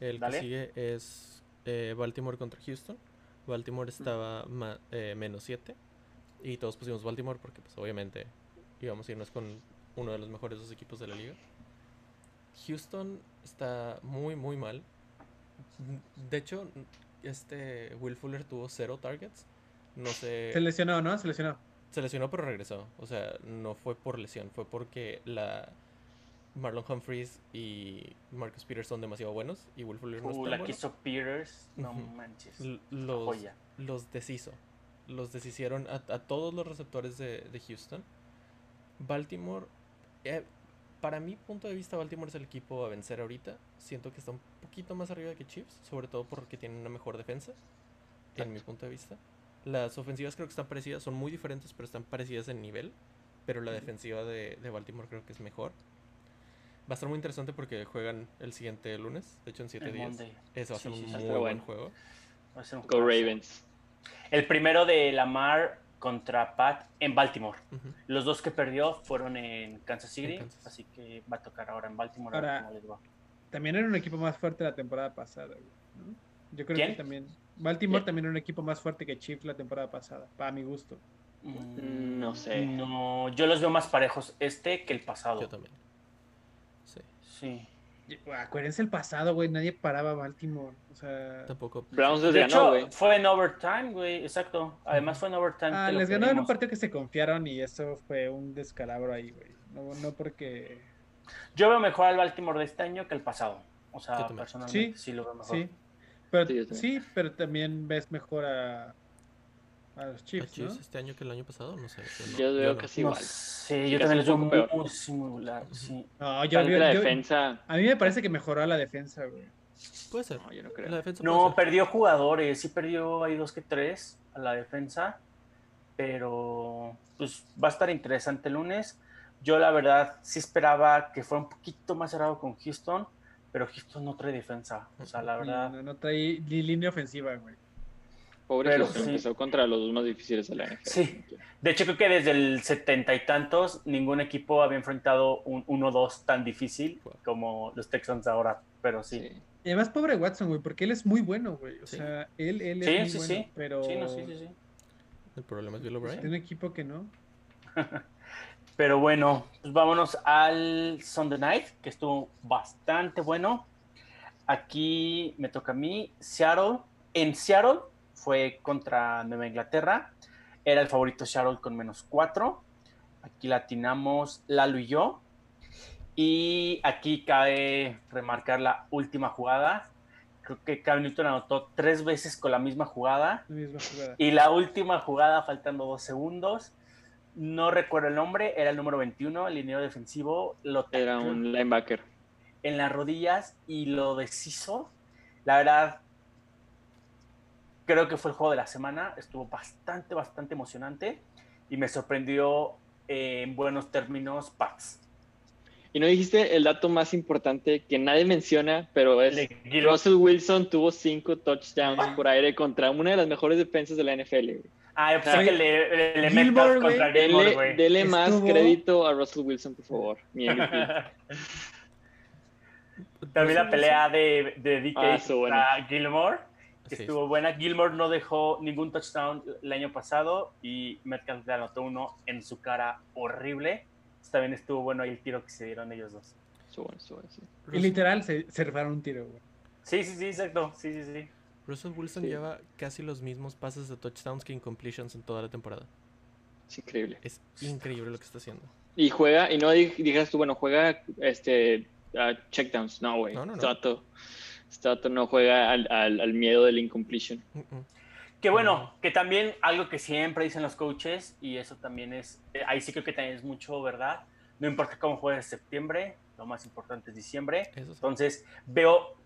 El Dale. que sigue es eh, Baltimore contra Houston. Baltimore estaba ma- eh, menos 7. Y todos pusimos Baltimore porque, pues, obviamente, íbamos a irnos con uno de los mejores dos equipos de la liga. Houston está muy, muy mal. De hecho, este Will Fuller tuvo cero targets. No sé. Se lesionó, ¿no? Se lesionó. Se lesionó pero regresó. O sea, no fue por lesión, fue porque la Marlon Humphreys y Marcus Peters son demasiado buenos y Will Fuller no Uh, la que bueno. hizo Peters, no manches. L- Los, joya. los deshizo. Los deshicieron a, a todos los receptores de, de Houston. Baltimore, eh, para mi punto de vista, Baltimore es el equipo a vencer ahorita. Siento que está un poquito más arriba que Chiefs, sobre todo porque tienen una mejor defensa, en mi punto de vista. Las ofensivas creo que están parecidas, son muy diferentes, pero están parecidas en nivel. Pero la defensiva de, de Baltimore creo que es mejor. Va a estar muy interesante porque juegan el siguiente lunes, de hecho en 7 El días. Monday. Eso va a ser sí, un sí, muy buen bueno. juego. Va a ser un Go. Ravens. El primero de Lamar contra Pat en Baltimore. Los dos que perdió fueron en Kansas City, En Kansas. así que va a tocar ahora en Baltimore. a ver Ahora- cómo les va. También era un equipo más fuerte la temporada pasada, güey. ¿no? Yo creo ¿Quién? que también. Baltimore ¿Quién? también era un equipo más fuerte que Chiefs la temporada pasada, para mi gusto. Mm, no sé. No, yo los veo más parejos este que el pasado. Yo también. Sí. Sí. Y, Acuérdense el pasado, güey, nadie paraba a Baltimore. O sea, Tampoco. Browns les De ganó, hecho, güey. fue en overtime, güey, exacto. Además fue en overtime. ah, les ganó en un partido que se confiaron y eso fue un descalabro ahí, güey. No, no porque. Yo veo mejor al Baltimore de este año que el pasado. O sea, personalmente sí, lo veo mejor. Sí. Pero, Sí, sí, pero también ves mejor a, a los ¿A Chiefs, ¿no? Chiefs este año que el año pasado? No sé. no- Yo veo no. casi No igual. sé, yo también les veo un muy, muy similar. Sí. No, yo, la yo- defensa. a mí me parece que mejoró la defensa, güey. Puede ser. No, yo no La creo. defensa No, ser. perdió jugadores, sí perdió hay dos que tres a la defensa, pero pues va a estar interesante el lunes. Yo la verdad sí esperaba que fuera un poquito más cerrado con Houston, pero Houston no trae defensa. O sea, la verdad, No, no trae ni línea ofensiva, güey. Pobre Pero Houston, sí. empezó contra los dos más difíciles de la NFL. Sí. de hecho creo que desde el setenta y tantos ningún equipo había enfrentado un 1-2 tan difícil Wow. como los Texans ahora, pero sí. Sí. Y además, pobre Watson, güey, porque él es muy bueno, güey. O Sí. sea, él, él es Sí, muy sí, bueno, sí. pero Sí, no, sí, sí, sí. El problema es Bill O'Brien. tiene un equipo que no. Pero bueno, pues vámonos al Sunday Night, que estuvo bastante bueno. Aquí me toca a mí, Seattle. En Seattle fue contra Nueva Inglaterra. Era el favorito Seattle con menos 4. Aquí latinamos Lalo y yo. Y aquí cabe remarcar la última jugada. Creo que Cam Newton anotó tres veces con la misma jugada. La misma jugada. Y la última jugada, faltando dos segundos, no recuerdo el nombre, era el número 21, el liniero defensivo, lo Era un linebacker. en las rodillas y lo deshizo. La verdad, creo que fue el juego de la semana, estuvo bastante, bastante emocionante y me sorprendió eh, en buenos términos Pats. Y no dijiste el dato más importante que nadie menciona, pero es. Russell Wilson tuvo cinco touchdowns por aire contra una de las mejores defensas de la NFL. Ah, yo pensé que le, le, le Gilmore, Metcalf contra. Gilmore, Dele, güey. dele más crédito a Russell Wilson, por favor. Mi MVP. También la pelea de, de DK Ah, contra Gilmore, que Sí. estuvo buena. Gilmore no dejó ningún touchdown el año pasado y Metcalf le anotó uno en su cara horrible. También estuvo bueno ahí el tiro que se dieron ellos dos. Estuvo bueno, estuvo bueno, sí. Y literal se, se rifaron un tiro, güey. Sí, sí, sí, exacto. Sí, sí, sí. Russell Wilson Sí. lleva casi los mismos pases de touchdowns que incompletions en toda la temporada. Es increíble. Es increíble lo que está haciendo. Y juega, y no di- dijeras tú, bueno, juega este a checkdowns. No, güey. No, no, no. Este vato- este no juega al, al- al miedo del incompletion. Mm. Que bueno, que también algo que siempre dicen los coaches, y eso también es, eh, ahí sí creo que también es mucho verdad. No importa cómo juegues en septiembre, lo más importante es diciembre. Eso sí. Entonces, veo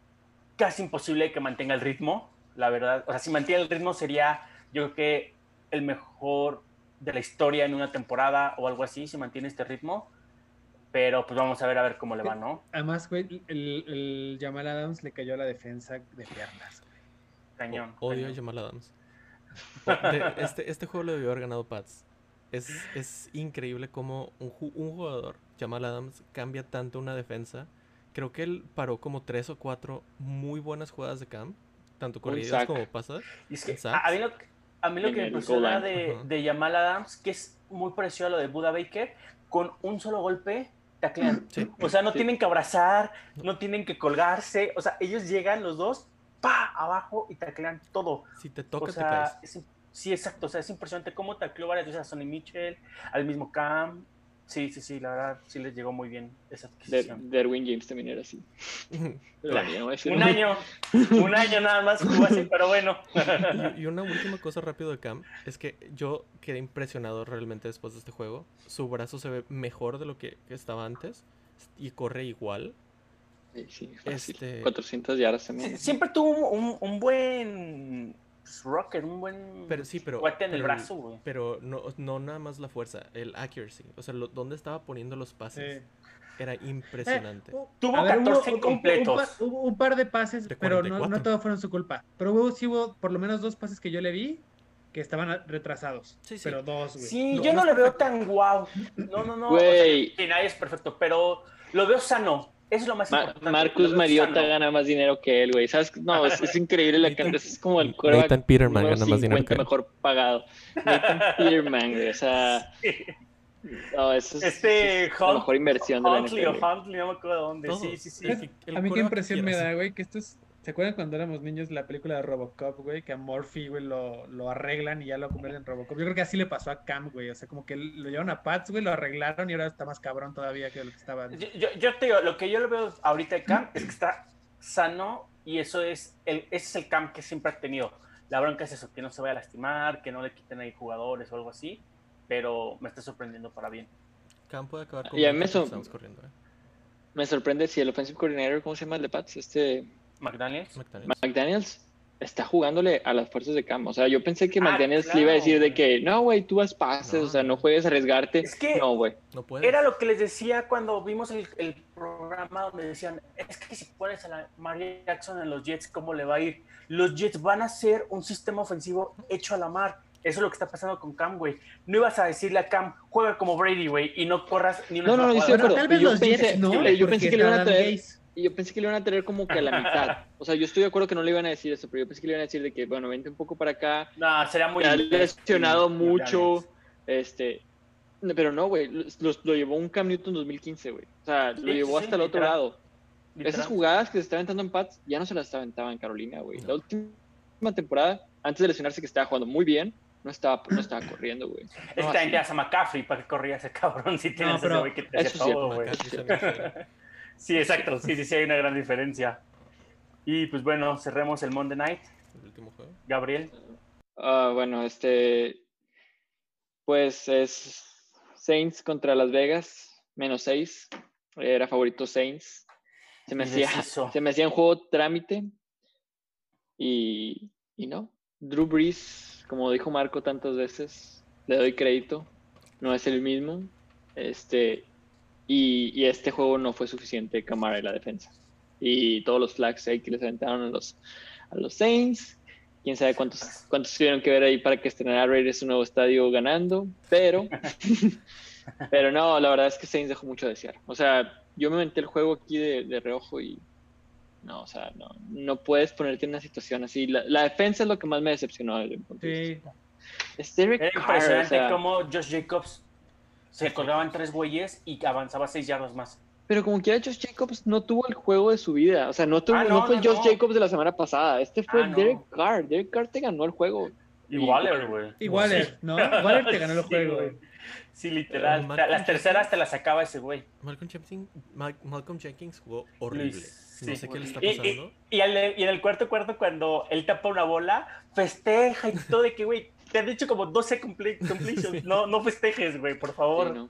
casi imposible que mantenga el ritmo, la verdad. O sea, si mantiene el ritmo sería, yo creo que el mejor de la historia en una temporada o algo así, si mantiene este ritmo. Pero pues vamos a ver a ver cómo le va, ¿no? Además, güey, el, el Jamal Adams le cayó a la defensa de piernas. güey. Cañón. O- Odio a cañón. Jamal Adams. De- este, este juego lo debió haber ganado Pats. Es, es increíble cómo un, ju- un jugador, Jamal Adams, cambia tanto una defensa. Creo que él paró como tres o cuatro muy buenas jugadas de camp, tanto corridas como pasadas. Y es que Sacks. a, a mí lo, que- a mí lo En que me impresiona de, de Jamal Adams, que es muy parecido a lo de Buda Baker, con un solo golpe taclean. Sí. O sea, no Sí. tienen que abrazar, no tienen que colgarse. O sea, ellos llegan los dos, pa, abajo y taclean todo. Si te O toca, te caes. es sí, exacto. O sea, es impresionante cómo tacleó varias veces a Sonny Mitchell, al mismo Cam. Sí, sí, sí, la verdad, sí les llegó muy bien esa De, adquisición. Derwin James también era así. Bueno, Un año, un año nada más jugó así, pero bueno. Y, y una última cosa rápido de Cam es que yo quedé impresionado realmente después de este juego. Su brazo se ve mejor de lo que estaba antes y corre igual. Sí, sí, fácil. Este- 400 yardas también. Siempre tuvo un, un buen pues, rocker, un buen Pero sí, pero. en el brazo, güey. Pero no, no nada más la fuerza, el accuracy. O sea, lo- dónde estaba poniendo los pases Eh, era impresionante. eh, Tuvo ver, hubo- 14 hubo- incompletos. Hubo, un par- hubo un par de pases, De pero no, no 44. todos fueron su culpa. Pero hubo, sí hubo por lo menos dos pases que yo le vi que estaban retrasados. Sí, sí. Pero dos, güey. Sí, No, yo no es le veo tan guau. No, no, no. o sea, Güey. que nadie es perfecto, pero lo veo sano. Eso es lo más Ma- importante. Marcus Mariota gana más dinero que él, güey. ¿Sabes? No, es, es increíble la cantidad. Es como el quarterback Nathan Peterman número gana más dinero 50 que él. mejor pagado. Nathan Peterman, güey. O sea, no, eso es, Este eso es la mejor inversión de la Huntley o NFL. Huntley, no me acuerdo de dónde. Todos. Sí, sí, sí. El A mí qué impresión me da, güey, que esto es... ¿Se acuerdan cuando éramos niños la película de Robocop, güey? Que a Murphy, güey, lo, lo arreglan y ya lo convierten en Robocop. Yo creo que así le pasó a Cam, güey. O sea, como que lo llevaron a Pats, güey, lo arreglaron y ahora está más cabrón todavía que lo que estaba. Yo, yo- yo te digo, lo que yo le veo ahorita de Cam es que está sano y eso es el, ese es el Cam que siempre ha tenido. La bronca es eso, que no se vaya a lastimar, que no le quiten ahí jugadores o algo así, pero me está sorprendiendo para bien. Cam puede acabar con Y a mí 20 me so- corriendo, eh. Me sorprende si el offensive coordinator, ¿cómo se llama el de Pats? Este McDaniels. McDaniels. McDaniels está jugándole a las fuerzas de Cam. O sea, yo pensé que Ah, McDaniels claro, le iba a decir de que no, güey, tú has pases, No, o sea, no juegues a arriesgarte. Es que- No, güey. No. Era lo que les decía cuando vimos el, el programa donde decían, es que si pones a la Maria Jackson en los Jets, ¿cómo le va a ir? Los Jets van a ser un sistema ofensivo hecho a la mar. Eso es lo que está pasando con Cam, güey. No ibas a decirle a Cam, juega como Brady, güey, y no corras ni una No, no, no, yo tal vez Yo los pensé- Jets no, yo pensé que le iban a traer-. Y yo pensé que le iban a traer como que a la mitad. O sea, yo estoy de acuerdo que no le iban a decir eso, pero yo pensé que le iban a decir de que, bueno, vente un poco para acá. No, sería muy... Te lesionado mucho. Este. no, Pero no, güey. Lo, lo- llevó un Cam Newton 2015, güey. O sea, Sí, lo llevó sí, hasta el otro literal. lado. Literal. Esas jugadas que se está aventando en Pats ya no se las está aventaba en Carolina, güey. No. La última temporada, antes de lesionarse, que estaba jugando muy bien, no estaba, no estaba corriendo, güey. Es que No, también así. te das a McCaffrey para que corría ese cabrón si tienes ese pero güey que te hace todo, güey. Sí, exacto. Sí, sí, sí, hay una gran diferencia. Y pues bueno, cerremos el Monday Night. el último juego. Gabriel. Ah, bueno, este. Pues es Saints contra Las Vegas, menos 6. Era favorito Saints. Se me, hacía, se me hacía un juego trámite. Y, y no. Drew Brees, como dijo Marco tantas veces, le doy crédito. No es el mismo. Este. Y, y este juego no fue suficiente Camara en la defensa. Y todos los flags ahí que les aventaron a los, a los Saints. Quién sabe cuántos, cuántos tuvieron que ver ahí para que estrenara Raiders su nuevo estadio ganando. Pero, pero no, la verdad es que Saints dejó mucho a desear. O sea, yo me metí el juego aquí de, de reojo y no, o sea, no, no puedes ponerte en una situación así. La, la defensa es lo que más me decepcionó desde mi punto de Sí. vista. Es Derek Era Carr, impresionante o sea, cómo Josh Jacobs se colgaban tres güeyes y avanzaba seis yardas más. Pero como quiera, Josh Jacobs no tuvo el juego de su vida. O sea, no, tuvo, Ah, no, no, fue no, Josh no. Jacobs de la semana pasada. Este fue Ah, no. Derek Carr. Derek Carr te ganó el juego. Y Waller, güey. Y Waller, ¿no? Waller te ganó el juego, güey. Sí, literal. Las terceras te las sacaba ese güey. Malcolm Jenkins, Mal- Malcolm Jenkins jugó horrible. Luis, no sí. sé qué le está Y, y- pasando. y en el cuarto cuarto, cuando él tapa una bola, festeja y todo de que, güey, te han dicho como 12 comple- completions. No, no festejes, güey, por favor. Sí, ¿no?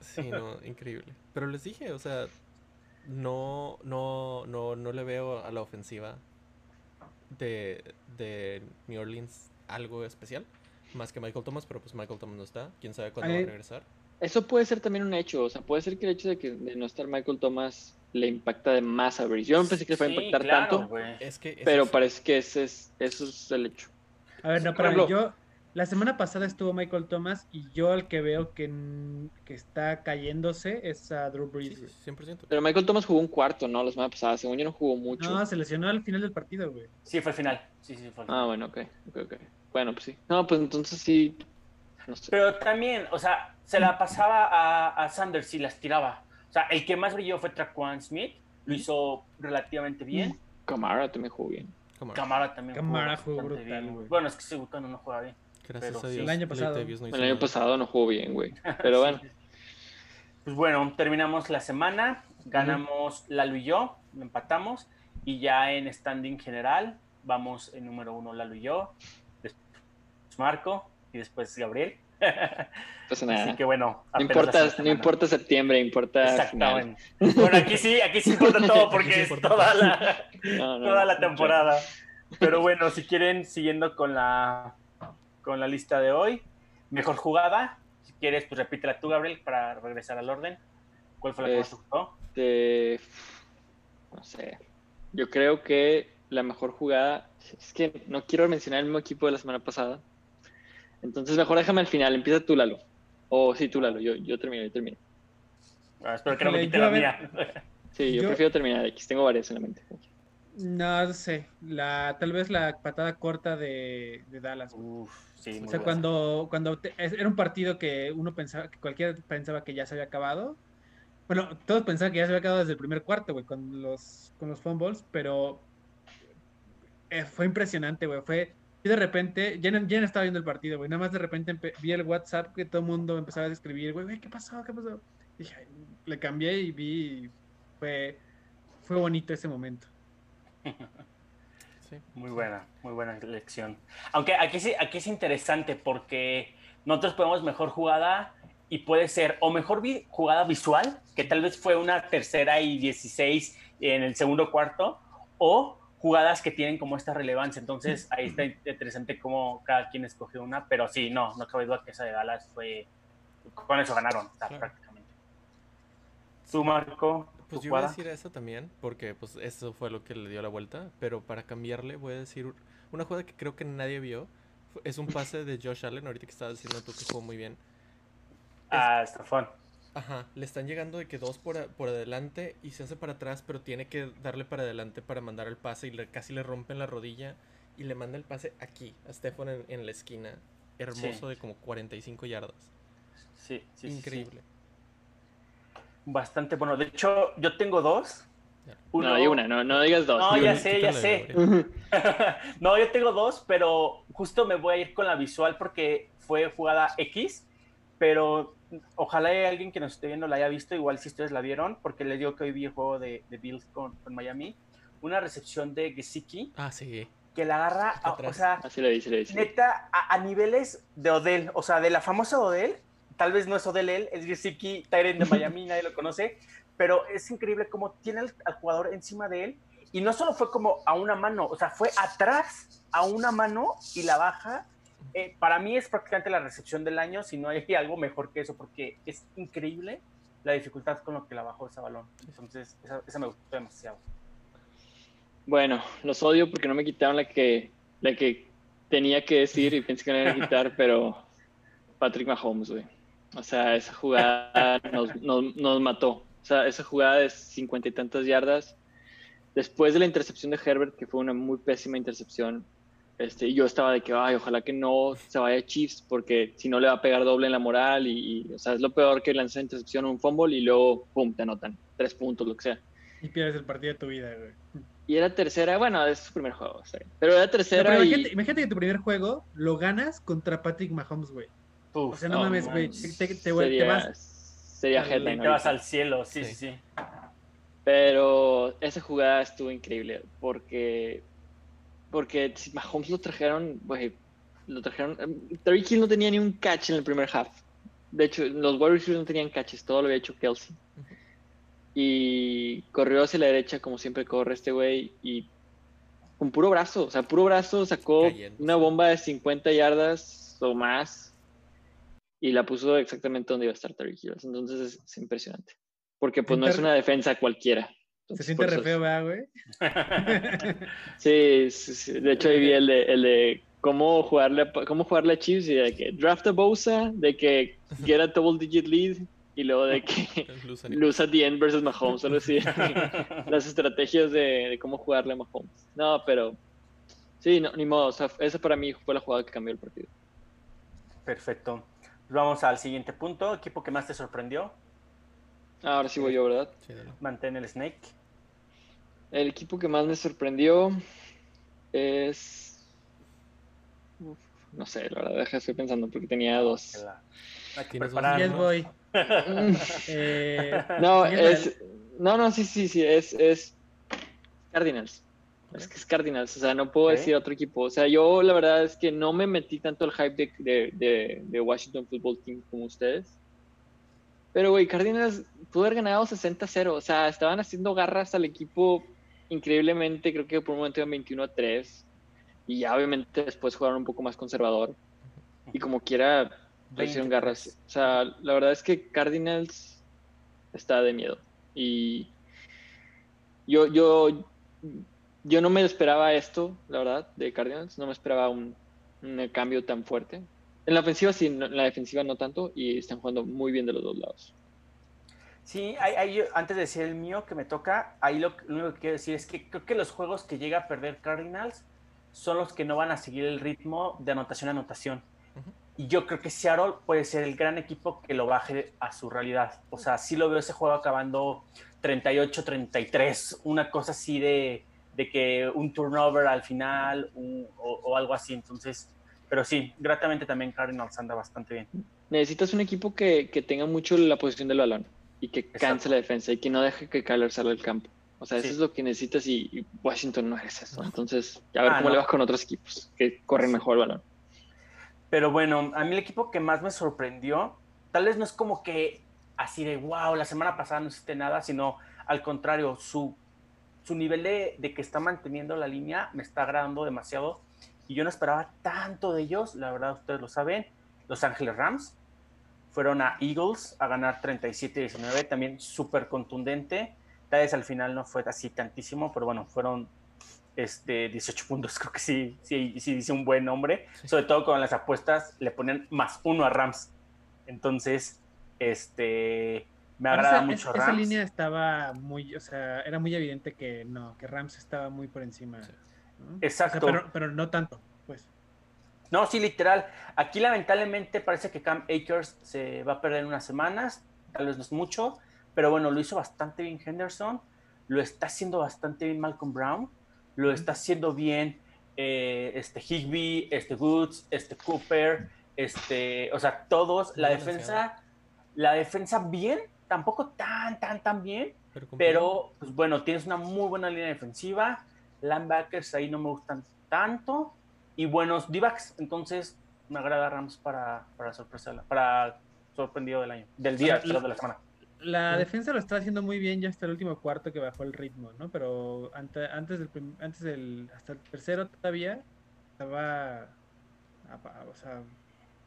Sí, no, increíble. Pero les dije, o sea, no, no, no, no le veo a la ofensiva de, de New Orleans algo especial. Más que Michael Thomas, pero pues Michael Thomas no está. Quién sabe cuándo va a regresar. Eso puede ser también un hecho. O sea, puede ser que el hecho de, que, de no estar Michael Thomas le impacta de más a Breeze. Yo no pensé que le fuera a Sí, impactar claro, tanto, güey. Es que es pero parece que ese es, eso es el hecho. A ver, no, ejemplo- yo, la semana pasada estuvo Michael Thomas y yo el que veo que, que está cayéndose es a Drew Brees. Sí, güey. 100%. Pero Michael Thomas jugó un cuarto, ¿no? La semana pasada. Según yo no jugó mucho. No, se lesionó al final del partido, güey. Sí, fue el final. Sí, sí, fue el final. Ah, bueno, ok. ok, ok. Bueno, pues sí. No, pues entonces sí. No sé. Pero también, o sea, se la pasaba a, a Sanders y las tiraba. O sea, el que más brilló fue Traquan Smith. Lo hizo relativamente bien. Camara también jugó bien. Camara también Camara jugó bastante brutal, bien, güey. Bueno, es que ese no juega bien. Gracias pero a sí. Dios. El año pasado. No El año nada. pasado no jugó bien, güey. Pero bueno. Pues bueno, terminamos la semana. Ganamos Lalo y yo. Empatamos. Y ya en standing general, vamos en número uno Lalo y yo. Después Marco. Y después Gabriel. No pasa nada. Así que bueno. No importa, no importa septiembre, importa final. Exactamente. Bueno, aquí sí, aquí sí importa todo porque sí es toda todo. la, No, no, toda no. la temporada. Pero bueno, si quieren, siguiendo con la, con la lista de hoy, mejor jugada. Si quieres, pues repítela tú, Gabriel, para regresar al orden. ¿Cuál fue la que te? Este, no sé. Yo creo que la mejor jugada. Es que no quiero mencionar el mismo equipo de la semana pasada. Entonces, mejor déjame al final. Empieza tú, Lalo. O sí, tú, Lalo. Yo, yo termino, yo termino. Ah, espero que no me quite la mía. Sí, yo, Yo- prefiero terminar X. Tengo varias en la mente. No, sé. La, tal vez la patada corta de, de Dallas. Uf, sí, O sea, cuando, cuando te- era un partido que uno pensaba, que cualquiera pensaba que ya se había acabado. Bueno, todos pensaban que ya se había acabado desde el primer cuarto, güey, con los, con los fumbles, pero eh, fue impresionante, güey. Fue, y de repente, ya no, ya no estaba viendo el partido, güey. Nada más de repente vi el WhatsApp que todo el mundo empezaba a escribir, güey, güey, ¿qué pasó? ¿Qué pasó? Dije, le cambié y vi, y fue, fue bonito ese momento. Sí. Muy buena, muy buena lección. Aunque aquí, sí- aquí es interesante porque nosotros podemos mejor jugada y puede ser o mejor vi- jugada visual, que tal vez fue una tercera y 16 en el segundo cuarto, o jugadas que tienen como esta relevancia. Entonces ahí está interesante cómo cada quien escogió una, pero sí, no, no cabe duda que esa de Dallas fue, con eso ganaron Claro. prácticamente. Tú, Marco, Pues yo iba a decir eso también, porque pues eso fue lo que le dio la vuelta, pero para cambiarle voy a decir una jugada que creo que nadie vio. Es un pase de Josh Allen, ahorita que estabas diciendo tú que jugó muy bien. Ah, Estafón. Ajá, le están llegando de que dos por, a- por adelante y se hace para atrás, pero tiene que darle para adelante para mandar el pase y le, casi le rompen la rodilla y le manda el pase aquí, a Stefan en, en la esquina. Hermoso de como 45 yardas. Sí, sí, sí, sí. Bastante bueno. De hecho, yo tengo dos. Uno- No, di una, no, no digas dos. No, ya una. sé, ya sé. No, yo tengo dos, pero justo me voy a ir con la visual porque fue jugada X, pero ojalá haya alguien que nos esté viendo la haya visto, igual si ustedes la vieron, porque les digo que hoy vi el juego de, de Bills con, con Miami, una recepción de Gesicki Ah, sí. que la agarra, a- o sea, Así lo lo neta, a, a niveles de Odell, o sea, de la famosa Odell, tal vez no es Odell él, es Gesicki, Tyrant de Miami, nadie lo conoce, pero es increíble cómo tiene al, al jugador encima de él, y no solo fue como a una mano, o sea, fue atrás a una mano y la baja. Eh, para mí es prácticamente la recepción del año, si no hay algo mejor que eso, porque es increíble la dificultad con lo que la bajó ese balón. Entonces, esa, esa me gustó demasiado. Bueno, los odio porque no me quitaron la que, la que tenía que decir y pensé que me iban a quitar, pero Patrick Mahomes, güey. O sea, esa jugada nos, nos, nos mató. O sea, esa jugada de cincuenta y tantas yardas, después de la intercepción de Herbert, que fue una muy pésima intercepción, este, yo estaba de que, ay, ojalá que no se vaya a Chiefs, porque si no le va a pegar doble en la moral y, y, o sea, es lo peor que lanzar intercepción un fumble y luego, pum, te anotan tres puntos, lo que sea. Y pierdes el partido de tu vida, güey. Y era tercera, bueno, es su primer juego, pero era No, tercera pero y... imagínate, imagínate que tu primer juego lo ganas contra Patrick Mahomes, güey. O Uf, sea, no Oh, mames, güey. Te, te- te- te sería, vas. sería headline. te vas ahorita. al cielo, sí, sí, Sí. Pero esa jugada estuvo increíble porque porque si Mahomes lo trajeron, güey, lo trajeron. Terry Hill no tenía ni un catch en el primer half. De hecho, los Warriors no tenían catches, todo lo había hecho Kelsey. Y corrió hacia la derecha como siempre corre este güey y con puro brazo, o sea, puro brazo sacó Cayendo, una bomba de 50 yardas o más y la puso exactamente donde iba a estar Terry Hill. Entonces es, es impresionante. Porque pues no es una defensa cualquiera. Se Entonces, siente por re feo, ¿verdad, güey? Sí, sí, sí. de hecho ahí vi el de, el de cómo jugarle a- cómo jugarle a Chiefs y de que draft a Bosa, de que get a double digit lead y luego de que lose at the end versus Mahomes, algo así. Las estrategias de, de cómo jugarle a Mahomes. No, pero sí, no, ni modo, o sea, esa para mí fue la jugada que cambió el partido. Perfecto. Vamos al siguiente punto. Equipo que más te sorprendió. Ahora sí voy yo, ¿verdad? Sí, dale. Mantén el Snake. El equipo que más me sorprendió es Uf, no sé, la verdad, deja, estoy pensando porque tenía dos. Tienes dos Yes, prepararnos. voy. Eh, No, es. No, no, sí, sí, sí, es, es Cardinals. Es que es Cardinals, o sea, no puedo decir otro equipo. O sea, yo la verdad es que no me metí tanto al hype de, de, de- de Washington Football Team como ustedes. Pero, güey, Cardinals pudo haber ganado 60-0. O sea, estaban haciendo garras al equipo increíblemente. Creo que por un momento iban 21 a 3. Y ya, obviamente, después jugaron un poco más conservador. Y como quiera, le hicieron 23. garras. O sea, la verdad es que Cardinals está de miedo. Y yo, yo, yo no me esperaba esto, la verdad, de Cardinals. No me esperaba un, un cambio tan fuerte. En la ofensiva sí, no- en la defensiva no tanto. Y están jugando muy bien de los dos lados. Sí, ahí- antes de decir el mío que me toca, ahí lo, lo único que quiero decir es que creo que los juegos que llega a perder Cardinals son los que no van a seguir el ritmo de anotación a anotación. Y yo creo que Seattle puede ser el gran equipo que lo baje a su realidad. O sea, sí lo veo ese juego acabando 38-33, una cosa así de, de que un turnover al final un- o, o algo así. Entonces, pero sí, gratamente también Cardinals anda bastante bien. Necesitas un equipo que, que tenga mucho la posición del balón y que canse Exacto. la defensa y que no deje que Kyler salga del campo. O sea, eso Sí. es lo que necesitas y, y Washington no es eso. Entonces, a ver Ah, cómo no. le vas con otros equipos que corren mejor el balón. Pero bueno, a mí el equipo que más me sorprendió, tal vez no es como que así de wow, la semana pasada no hiciste nada, sino al contrario, su, su nivel de, de que está manteniendo la línea me está agradando demasiado. Y yo no esperaba tanto de ellos, la verdad ustedes lo saben. Los Ángeles Rams fueron a Eagles a ganar 37-19, también súper contundente. Tal vez al final no fue así tantísimo, pero bueno, fueron este, 18 puntos, creo que sí, sí, sí dice un buen nombre. Sí. Sobre todo con las apuestas le ponen más uno a Rams. Entonces, este, me agrada esa, mucho esa Rams. línea estaba muy, o sea, era muy evidente que no, que Rams estaba muy por encima. Sí. ¿no? Exacto. O sea, pero, pero no tanto, pues. No, sí, literal. Aquí lamentablemente parece que Cam Akers se va a perder en unas semanas, tal vez no es mucho, pero bueno, lo hizo bastante bien Henderson, lo está haciendo bastante bien Malcolm Brown, lo está haciendo bien eh, este Higby, este Woods, este Cooper, este, o sea, todos, la defensa, la defensa bien, tampoco tan, tan, tan bien, Pero, pues bueno, tienes una muy buena línea defensiva, linebackers ahí no me gustan tanto, y buenos D-backs, entonces me agrada Rams para, para sorpresa, para sorprendido del año, del día, perdón, de la semana. La defensa lo está haciendo muy bien ya hasta el último cuarto que bajó el ritmo, ¿no? Pero ante- antes del, prim- antes del, hasta el tercero todavía estaba, o sea,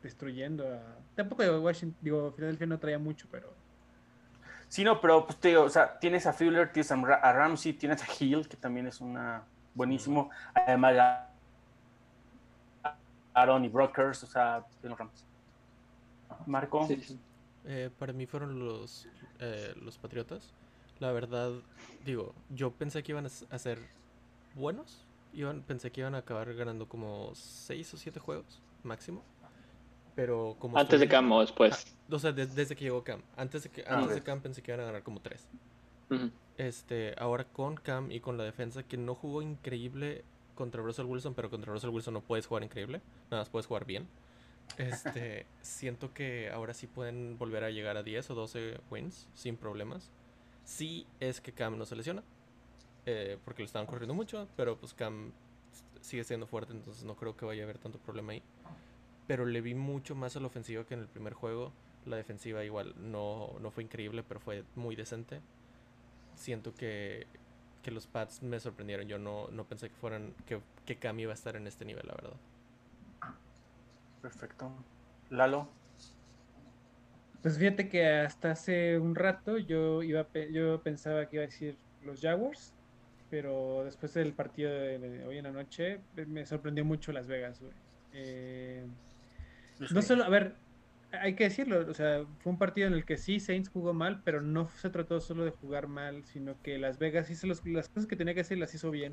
destruyendo a... Tampoco de Washington, digo, Filadelfia no traía mucho, pero... Sí, no, pero pues te digo, o sea, tienes a Fuller, tienes a, Ra- a Ramsey, tienes a Hill, que también es una buenísimo. Además, a Aaron y Brokers, o sea, los Rams. Marco. Sí, sí. Eh, para mí fueron los, eh, los Patriotas. La verdad, digo, yo pensé que iban a ser buenos. Iban, pensé que iban a acabar ganando como 6 o 7 juegos máximo. Pero como... Antes de Cam o después. Ah, o sea, des- desde que llegó Cam. Antes de, que, Ah, antes de Cam pensé que iban a ganar como 3. Ujú. Este, ahora con Cam y con la defensa que no jugó increíble contra Russell Wilson, pero contra Russell Wilson no puedes jugar increíble, nada más puedes jugar bien. Este, siento que ahora sí pueden volver a llegar a 10 o 12 wins sin problemas. Sí es que Cam no se lesiona, eh, porque lo estaban corriendo mucho, pero pues Cam sigue siendo fuerte, entonces no creo que vaya a haber tanto problema ahí. Pero le vi mucho más a la ofensiva que en el primer juego. La defensiva igual no, no fue increíble, pero fue muy decente siento que, que los Pats me sorprendieron. Yo no, no pensé que fueran que, que Cam iba a estar en este nivel, la verdad. Perfecto. Lalo. Pues fíjate que hasta hace un rato yo iba yo pensaba que iba a decir los Jaguars, pero después del partido de, hoy en la noche me sorprendió mucho Las Vegas, güey. Eh, no solo, a ver, hay que decirlo, o sea, fue un partido en el que sí Saints jugó mal, pero no se trató solo de jugar mal, sino que Las Vegas hizo los- las cosas que tenía que hacer y las hizo bien.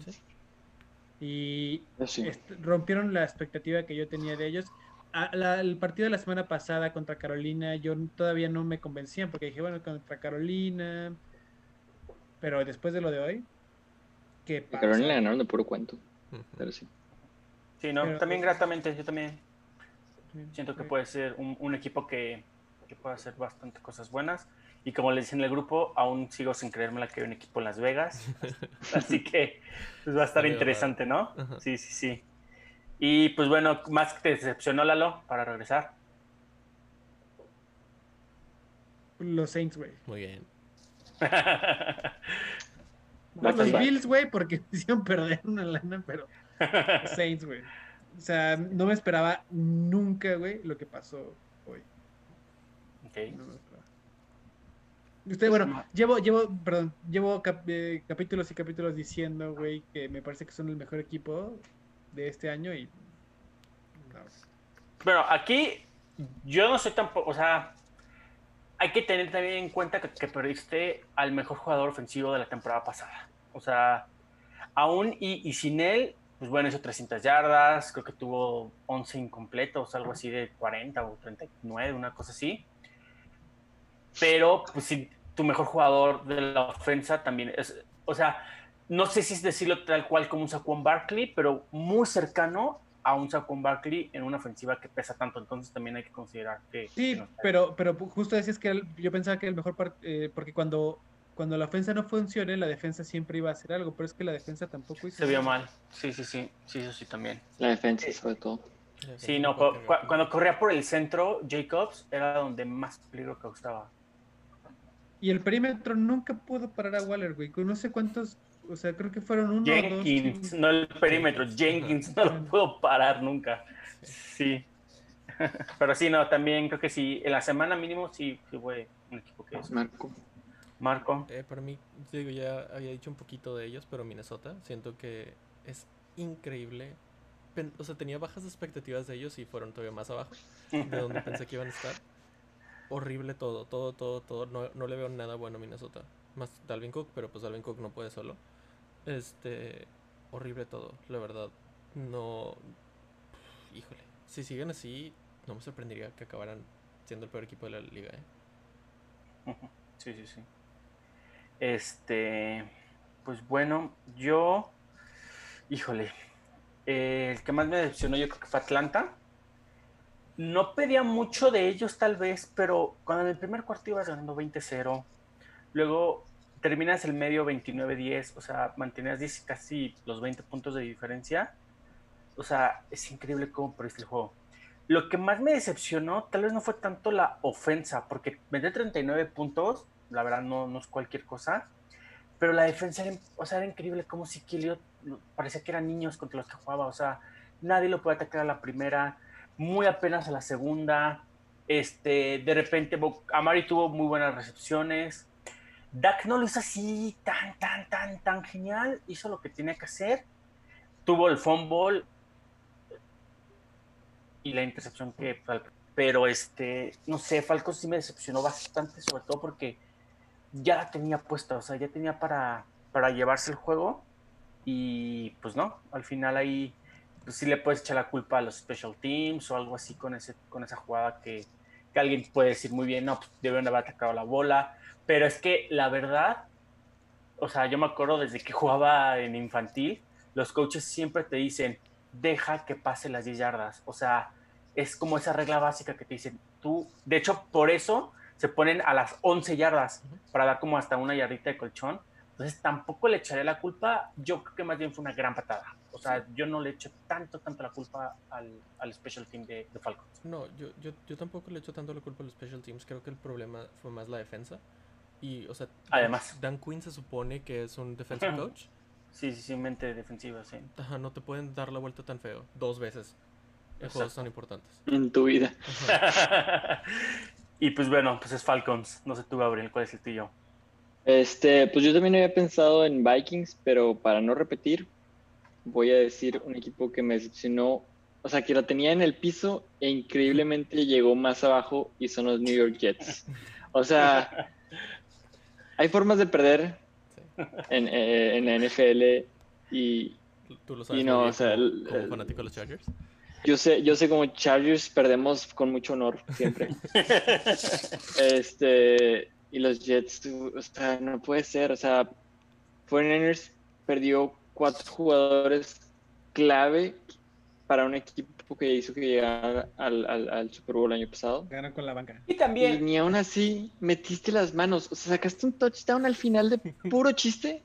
Y sí. rompieron la expectativa que yo tenía de ellos. A- la- el partido de la semana pasada contra Carolina, yo todavía no me convencían porque dije, bueno, contra Carolina, pero después de lo de hoy, ¿qué pasa? Carolina le ganaron de puro cuento. Pero sí. Sí, no, Pero- también gratamente, yo también Siento que puede ser un, un equipo que, que puede hacer bastante cosas buenas. Y como les decía en el grupo, aún sigo sin creérmela que hay un equipo en Las Vegas. Así que pues va a estar interesante, ¿no? Ajá. Sí, sí, sí. Y pues bueno, más que te decepcionó, Lalo, para regresar. Los Saints, güey. Muy bien. No, los. Bills, güey, porque me hicieron perder una lana, pero los Saints, güey. O sea, no me esperaba nunca, güey, lo que pasó hoy. Ok. No me esperaba. Usted, bueno, llevo, llevo, perdón, llevo cap- eh, capítulos y capítulos diciendo, güey, que me parece que son el mejor equipo de este año y... no. Bueno, aquí yo no soy tampoco, o sea, hay que tener también en cuenta que, que perdiste al mejor jugador ofensivo de la temporada pasada. O sea, aún y, y sin él, pues bueno, hizo 300 yardas, creo que tuvo 11 incompletos, algo así de 40 o 39, una cosa así. Pero, pues sí, tu mejor jugador de la ofensa también es, o sea, no sé si es decirlo tal cual como un Saquon Barkley, pero muy cercano a un Saquon Barkley en una ofensiva que pesa tanto. Entonces también hay que considerar que. Sí, que no pero, pero pu- justo decías que yo pensaba que el mejor eh, porque cuando, cuando la ofensa no funcione, la defensa siempre iba a hacer algo, pero es que la defensa tampoco hizo Se vio mal. Sí, sí, sí. Sí, eso sí también. La defensa, sobre todo. Sí, no, cu- cu- cuando corría por el centro, Jacobs era donde más peligro causaba. Y el perímetro nunca pudo parar a Waller, güey. con No sé cuántos, o sea, creo que fueron uno o dos. Jenkins, no el perímetro, Jenkins no lo pudo parar nunca. Sí. Pero sí, no, también creo que sí, en la semana mínimo sí, sí fue un equipo que es. Marco. Marco. Eh, para mí, digo, ya había dicho un poquito de ellos, pero Minnesota, siento que es increíble. Pen- O sea, tenía bajas expectativas de ellos y fueron todavía más abajo de donde pensé que iban a estar. Horrible todo, todo, todo, todo. No, no le veo nada bueno a Minnesota. Más Dalvin Cook, pero pues Dalvin Cook no puede solo. Este, horrible todo, la verdad. No, híjole. Si siguen así, no me sorprendería que acabaran siendo el peor equipo de la liga, ¿eh? Sí, sí, sí. Este, pues bueno, yo, híjole, eh, el que más me decepcionó yo creo que fue Atlanta. No pedía mucho de ellos tal vez, pero cuando en el primer cuarto ibas ganando 20-0, luego terminas el medio 29-10, o sea, mantenías 10 casi los 20 puntos de diferencia. O sea, es increíble cómo perdiste el juego. Lo que más me decepcionó tal vez no fue tanto la ofensa, porque meter 39 puntos, la verdad no, no es cualquier cosa, pero la defensa era, o sea, era increíble como si Killiot parecía que eran niños contra los que jugaba, o sea, nadie lo puede atacar a la primera, muy apenas a la segunda, este, de repente Amari tuvo muy buenas recepciones, Dak no lo hizo así tan, tan, tan, tan genial. Hizo lo que tenía que hacer. Tuvo el fumble y la intercepción que. Pero este, no sé, Falcons sí me decepcionó bastante, sobre todo porque ya la tenía puesta, o sea, ya tenía para, para llevarse el juego. Y pues no, al final ahí pues sí le puedes echar la culpa a los special teams o algo así con, ese, con esa jugada que, que alguien puede decir muy bien, no, pues haber atacado la bola. Pero es que la verdad, o sea, yo me acuerdo desde que jugaba en infantil, los coaches siempre te dicen, deja que pase las 10 yardas. O sea, es como esa regla básica que te dicen, tú, de hecho, por eso se ponen a las 11 yardas para dar como hasta una yardita de colchón. Entonces tampoco le echaré la culpa, yo creo que más bien fue una gran patada. O sea, yo no le echo tanto, tanto la culpa al, al special team de, de Falcons. No, yo, yo, yo tampoco le echo tanto la culpa a los special teams, creo que el problema fue más la defensa. Y, o sea, Además. Dan Quinn se supone que es un defensive coach. Sí, sí, sí, mente defensiva, sí. Ajá, no te pueden dar la vuelta tan feo, dos veces. Juegos son importantes. En tu vida. y pues bueno, pues es Falcons. No sé tú, Gabriel, ¿cuál es el tuyo? Este, pues yo también había pensado en Vikings, pero para no repetir, voy a decir un equipo que me decepcionó. O sea, que la tenía en el piso e increíblemente llegó más abajo y son los New York Jets. O sea, hay formas de perder en, eh, en la NFL y, ¿Tú lo sabes y no, bien o sea, como, el- como el- fanático de los Chargers? Yo sé, yo sé como Chargers perdemos con mucho honor siempre. Este, y los Jets, o sea, no puede ser, o sea, 49ers perdió cuatro jugadores clave para un equipo que hizo que llegara al, al, al Super Bowl el año pasado. Ganaron con la banca. Y Y también, ni aún así metiste las manos, o sea, sacaste un touchdown al final de puro chiste.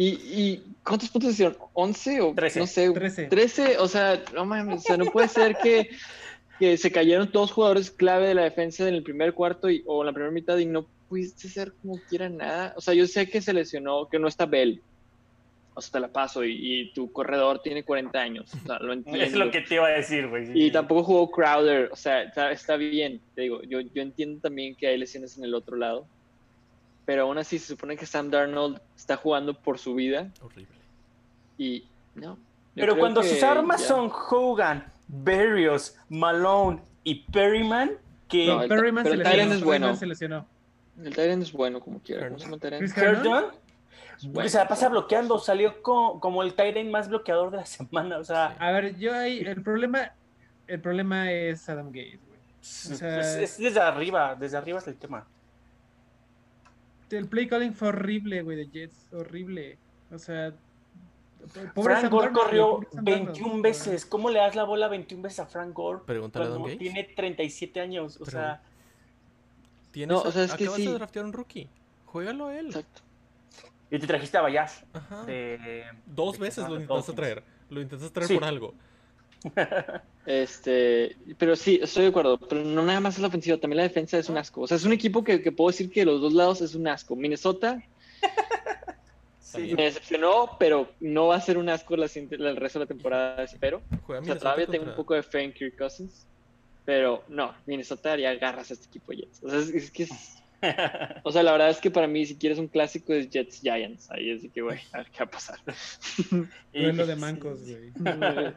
¿Y, y cuántos puntos hicieron? ¿11 o Trece. no sé? 13. 13, o sea, no mames, o sea, no puede ser que, que se cayeron todos jugadores clave de la defensa en el primer cuarto y, o en la primera mitad y no pudiste hacer como quiera nada. O sea, yo sé que se lesionó, que no está Bell. O sea, te la paso y, y tu corredor tiene 40 años. O sea, lo entiendo. es lo que te iba a decir, güey. sí, Y sí. tampoco jugó Crowder, o sea, está, está bien, te digo, yo, yo entiendo también que hay lesiones en el otro lado, pero aún así se supone que Sam Darnold está jugando por su vida Horrible. y no. Pero cuando sus armas ya- son Hogan, Berrios, Malone y Perryman, que No, el- Perryman pero se el lesionó. Tyrant es bueno. se lesionó. El Tyrant es bueno como quiera. ¿Cómo se llama Tyrant? Chris Herndon, Herndon. Es porque se la pasa bueno. bloqueando, salió co- como el Tyrant más bloqueador de la semana, o sea, A ver, yo ahí, el problema, el problema es Adam Gates, güey. sea- es desde arriba, desde arriba es el tema. El play calling fue horrible, güey, de Jets, horrible. O sea, pobre Frank Gore corrió pobre Sam Darnold. 21 veces. ¿Cómo le das la bola 21 veces a Frank Gore? Pregúntale a Cuando Gates. tiene 37 años, o Pero- sea, Tienes No, a- o sea, es que acabas sí. de draftear un rookie. Juégalo a él. Exacto. y te trajiste a Bayash Ajá. de... Dos de- veces lo intentaste traer. Lo intentaste traer Sí. por algo. Este, pero sí, estoy de acuerdo. Pero no nada más es la ofensiva, también la defensa es un asco. O sea, es un equipo que, que puedo decir que de los dos lados es un asco. Minnesota Sí. me decepcionó, pero no va a ser un asco la, el resto de la temporada, espero. O sea, todavía tengo un contra- poco de fe en Kirk Cousins. Pero no, Minnesota haría garras a este equipo Jets. O sea, es, es que es- o sea, la verdad es que para mí, si quieres un clásico, es Jets Giants. Ahí es de que, güey, a ver qué va a pasar. Duelo de mancos, güey.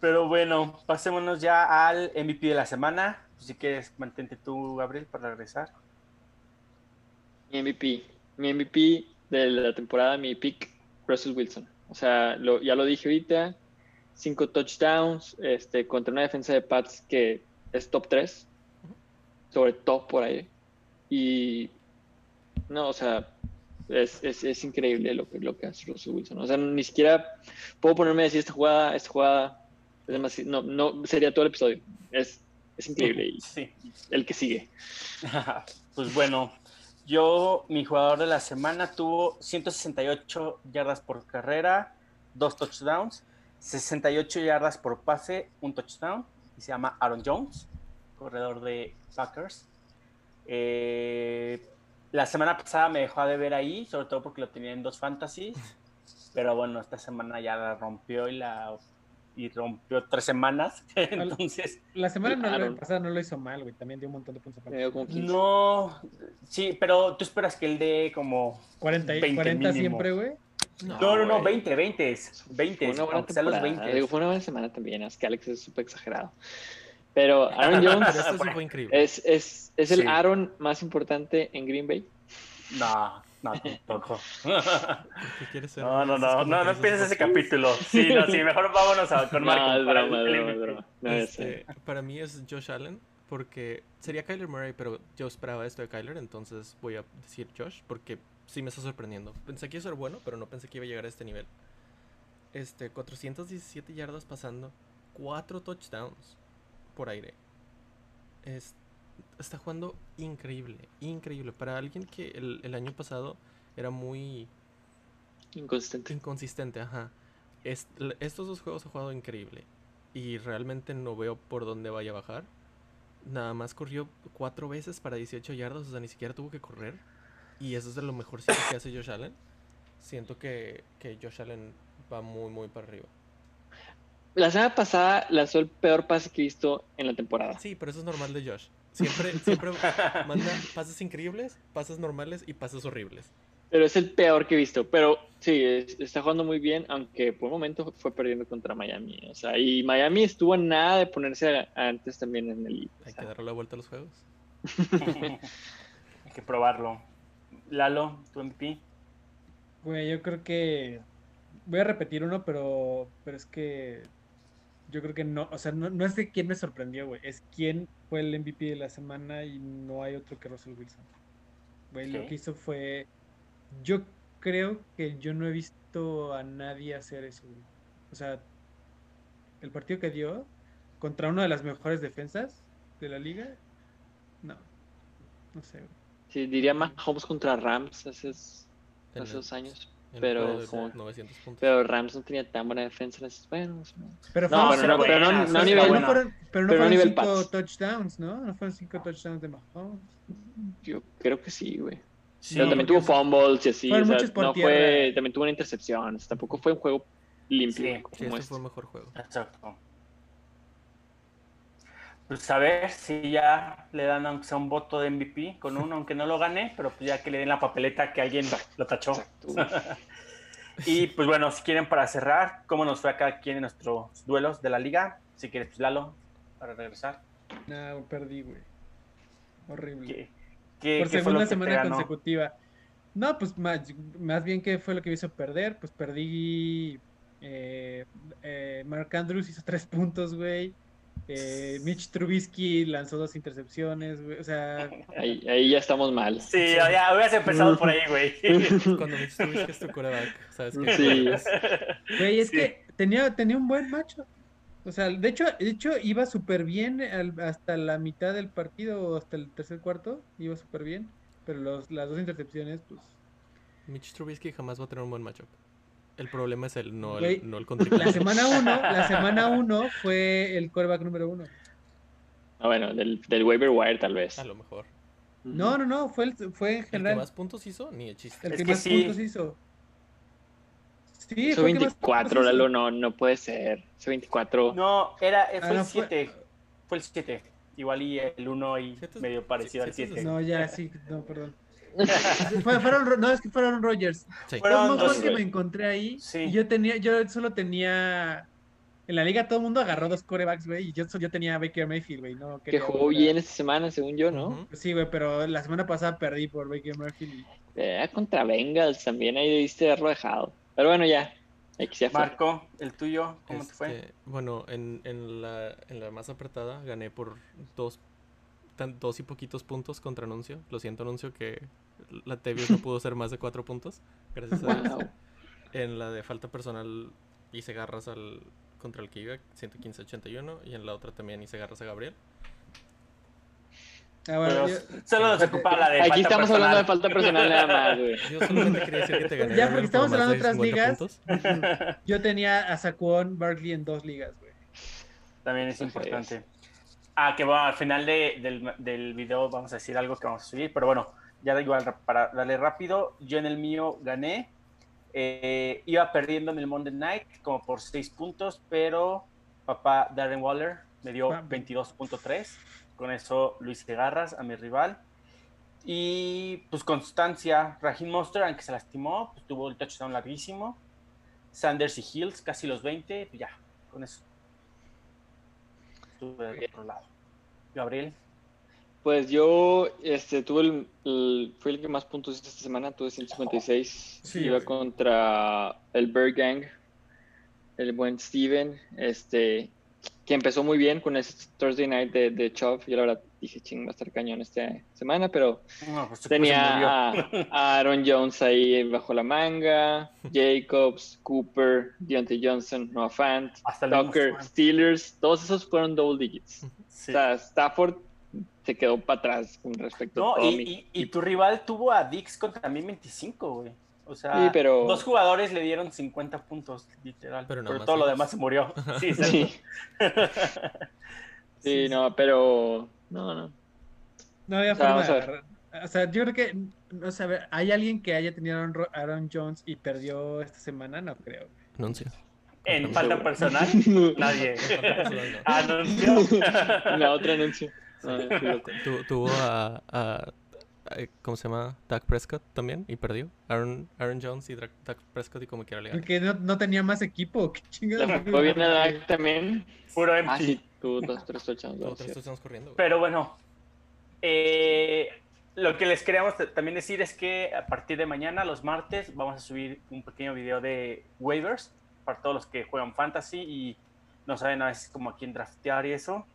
Pero bueno, pasémonos ya al MVP de la semana. Si quieres, mantente tú, Gabriel, para regresar. Mi MVP. Mi MVP de la temporada, mi pick, Russell Wilson. O sea, lo- ya lo dije ahorita. Cinco touchdowns este, contra una defensa de Pats que es top 3. Sobre top por ahí. Y no, o sea, es, es, es increíble lo que, lo que hace Russell Wilson. O sea, ni siquiera puedo ponerme a decir esta jugada, esta jugada. Es demasiado, no, no, sería todo el episodio. Es, es increíble. Sí. el que sigue. Pues bueno, yo, mi jugador de la semana tuvo 168 yardas por carrera, dos touchdowns, 68 yardas por pase, un touchdown, y se llama Aaron Jones, corredor de Packers. Eh, la semana pasada me dejó de ver ahí, sobre todo porque lo tenía en dos fantasies, pero bueno, esta semana ya la rompió y la, y rompió tres semanas. Entonces, La semana no, Aaron. pasada no lo hizo mal, güey. También dio un montón de puntos. a Me dio como 15. no, sí, pero tú esperas que él dé como 40, y- 20 40 mínimo. siempre, güey. No, no, no, güey. 20, 20, Fue 20, una buena sean los temporada. 20. Digo, fue una buena semana también. Es que Alex es súper exagerado. Pero Aaron Jones Pero este sí fue increíble. es, es, es el Sí. Aaron más importante en Green Bay. No, no, tampoco. ¿Qué quieres ser? No, no, no, no, no empieces ese capítulo. Sí, no, sí, mejor vámonos a, con Marco. No, es para broma, es. Este, para mí es Josh Allen, porque sería Kyler Murray, pero yo esperaba esto de Kyler, entonces voy a decir Josh, porque sí me está sorprendiendo. Pensé que iba a ser bueno, pero no pensé que iba a llegar a este nivel. Este, 417 yardas pasando, 4 touchdowns por aire. Es- está jugando increíble, increíble. Para alguien que el, el año pasado era muy Inconsistente. inconsistente, ajá. Es- estos dos juegos ha jugado increíble. Y realmente no veo por dónde vaya a bajar. Nada más corrió cuatro veces para 18 yardas, o sea, ni siquiera tuvo que correr. Y eso es de lo mejorcito que hace Josh Allen. Siento que, que Josh Allen va muy, muy para arriba. La semana pasada lanzó el peor pase que he visto en la temporada. Sí, pero eso es normal de Josh. Siempre, siempre manda pases increíbles, pases normales y pases horribles. Pero es el peor que he visto. Pero sí, es- está jugando muy bien, aunque por un momento fue perdiendo contra Miami. O sea, y Miami estuvo a nada de ponerse a- antes también en el. Hay que darle la vuelta a los juegos. Hay que probarlo. Lalo, tu MVP. Güey, yo creo que. Voy a repetir uno, pero, pero es que. Yo creo que no. O sea, no, no es de quién me sorprendió, güey. Es quién fue el MVP de la semana y no hay otro que Russell Wilson. Güey, lo que hizo fue. Yo creo que yo no he visto a nadie hacer eso, güey. O sea, el partido que dio contra una de las mejores defensas de la liga. No. No sé, güey. Sí, diría más Holmes contra Rams hace, hace dos años. Pero juego de como- 900 puntos. Pero Rams no tenía tan buena defensa. en esos- Bueno, no. Pero No, pero no, pero no, no nivel. no fueron, pero no Pero fueron nivel cinco touchdowns, ¿no? No fueron cinco touchdowns de Mahomes. Yo creo que sí, güey. Sí, pero también tuvo fumbles y así. o sea, no fue, también tuvo una intercepción. o sea, tampoco fue un juego limpio. Sí. Sí, como este este. fue mejor juego. Exacto. Pues a ver si ya le dan aunque sea un voto de MVP con uno, aunque no lo gane, pero pues ya que le den la papeleta que alguien lo tachó. Y pues bueno, si quieren para cerrar, ¿cómo nos fue a cada quien en nuestros duelos de la liga? Si quieres, pues Lalo, para regresar. No, perdí, güey. Horrible. ¿Qué, qué- Por qué segunda semana consecutiva. No, pues más, más bien que fue lo que me hizo perder. Pues perdí. eh, eh, Mark Andrews hizo tres puntos, güey. Eh, Mitch Trubisky lanzó dos intercepciones, güey. O sea, Ahí, ahí ya estamos mal. Sí, ya hubieras empezado por ahí, güey. Cuando Mitch Trubisky es tu coreback, ¿sabes qué? Sí. güey, es Sí. que tenía, tenía un buen macho. O sea, de hecho, de hecho iba súper bien al- hasta la mitad del partido o hasta el tercer cuarto. Iba súper bien. Pero los, las dos intercepciones, pues. Mitch Trubisky jamás va a tener un buen matchup. El problema es el, no Güey, el, no el contrincante. La semana uno, la semana uno fue el quarterback número uno. Ah, bueno, del, del waiver wire tal vez. A lo mejor. No, no, no, fue, el, fue en ¿El que general más puntos hizo? Ni de chiste. el Es que que más sí. puntos hizo. Sí, Hizo fue el que más 24, puntos hizo. Lalo, no, no puede ser. Hizo 24. No, era, fue Ah, no, el fue- 7. Fue el 7. Igual y el 1 y medio parecido al siete es 7. No, ya, sí, no, perdón. Fue- fueron, Ro- no, es que fueron Rogers. Sí. Fueron Fue un dos, que me encontré ahí. Sí. Y yo tenía, yo solo tenía. En la liga todo el mundo agarró dos corebacks, güey. Y yo, yo tenía a Baker Mayfield, güey. No, Que jugó bien esta semana, según yo, ¿no? Sí, güey, pero la semana pasada perdí por Baker Mayfield. y- Eh, contra Bengals también ahí debiste haberlo dejado. Pero bueno, ya. Marco, el tuyo, ¿cómo te fue? Este, Bueno, en, en, la, en la más apretada gané por dos, tan- dos y poquitos puntos contra Anuncio. Lo siento, Anuncio, que la Tevius no pudo ser más de cuatro puntos. Gracias a Dios. Wow. En la de falta personal hice garras al contra el que iba, 115-81. Y en la otra también hice garras a Gabriel. Ah, bueno, yo- solo nos ocupa la de Aquí falta estamos personal. hablando de falta personal nada más, güey. Yo solamente quería decir que te gané. Ya, porque estamos hablando de otras 50 ligas. puntos. yo tenía a Saquon Barkley en dos ligas, güey. También es importante. Ah, que bueno, al final de- del, del video vamos a decir algo que vamos a subir, pero bueno, ya da igual, para darle rápido, yo en el mío gané, eh, iba perdiendo en el Monday Night como por seis puntos, pero papá Darren Waller me dio Ah. 22.3. Con eso Luis Garras a mi rival. Y pues constancia, Raheem Monster, aunque se lastimó, pues, tuvo el touchdown larguísimo. Sanders y Hills, casi los 20, pues ya, con eso. Estuve del otro lado. Gabriel. Pues yo este, tuve el, el- fui el que más puntos hice esta semana, tuve 156. Sí, Iba contra el Bird Gang, el buen Steven, este, que empezó muy bien con ese Thursday night de, de Chubb. Yo la verdad dije, ching, va a estar cañón esta semana, pero No, pues, tenía a, a Aaron Jones ahí bajo la manga, Jacobs, Cooper, Deontay Johnson, Noah Fant, Hasta Tucker. Steelers, todos esos fueron double digits. Sí. O sea, Stafford se quedó para atrás con respecto No, a todo y, y- y tu rival tuvo a Dix contra mí 25, güey. O sea, Sí, pero- dos jugadores le dieron 50 puntos, literal. Pero todo lo demás se murió. Sí. Sí, sí, no, pero no, no. No había O sea, forma de agarrar. O sea, yo creo que, no sé, a ver, ¿hay alguien que haya tenido a Aaron, Ro- Aaron Jones y perdió esta semana? No creo. güey. Anuncio. En falta personal, nadie. no. Anunció. La otra anuncio. Tu- tuvo a, a- a- ¿Cómo se llama? Dak Prescott también y perdió. Aaron, Aaron Jones y Dak Dak Prescott y como quiera le. Porque no, no tenía más equipo. ¿Qué chingados? Le fue bien a Dak también. Puro Ah, empty. sí, tuvo dos, tres touchdowns. ¿no? tres estamos corriendo. güey. Pero bueno, eh, lo que les queríamos también decir es que a partir de mañana, los martes, vamos a subir un pequeño video de waivers para todos los que juegan fantasy y no saben a veces como a quién draftear y eso.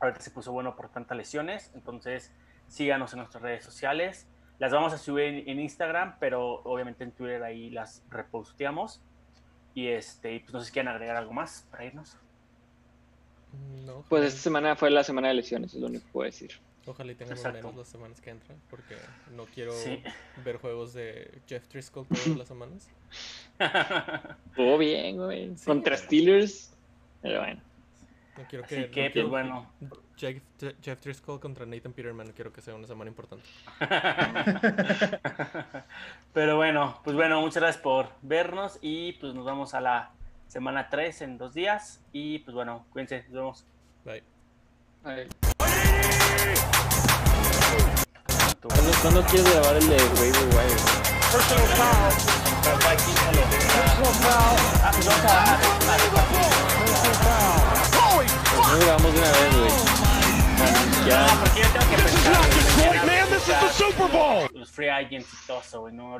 Ahorita se puso bueno por tantas lesiones, entonces síganos en nuestras redes sociales. Las vamos a subir en, en Instagram, pero obviamente en Twitter ahí las reposteamos. Y este, y pues no sé si quieren agregar algo más para irnos. No, Pues esta semana fue la semana de lesiones, es lo único que puedo decir. Ojalá y tengamos Exacto. menos las semanas que entran, porque no quiero Sí. ver juegos de Jeff Driscoll todas las semanas. Estuvo bien, güey. Sí, Contra. Steelers. Pero bueno. No quiero que, Así no que, pues quiero- bueno. Jeff, Jeff Driscoll contra Nathan Peterman, no quiero que sea una semana importante. Pero bueno, pues bueno, muchas gracias por vernos y pues nos vamos a la semana 3 en dos días y pues bueno, cuídense, nos vemos. Bye. Tú. ¿Cuándo, cuándo quieres grabar el de Waiver Wire? Personal foul. Personal foul. Ah, pues Personal foul. No grabamos de una vez, güey. a- Ya. Ah, porque yo tengo que This is pensar. not güey, Detroit, mañana man. This is the buscar Super Bowl. Los free agents y todo eso, güey, no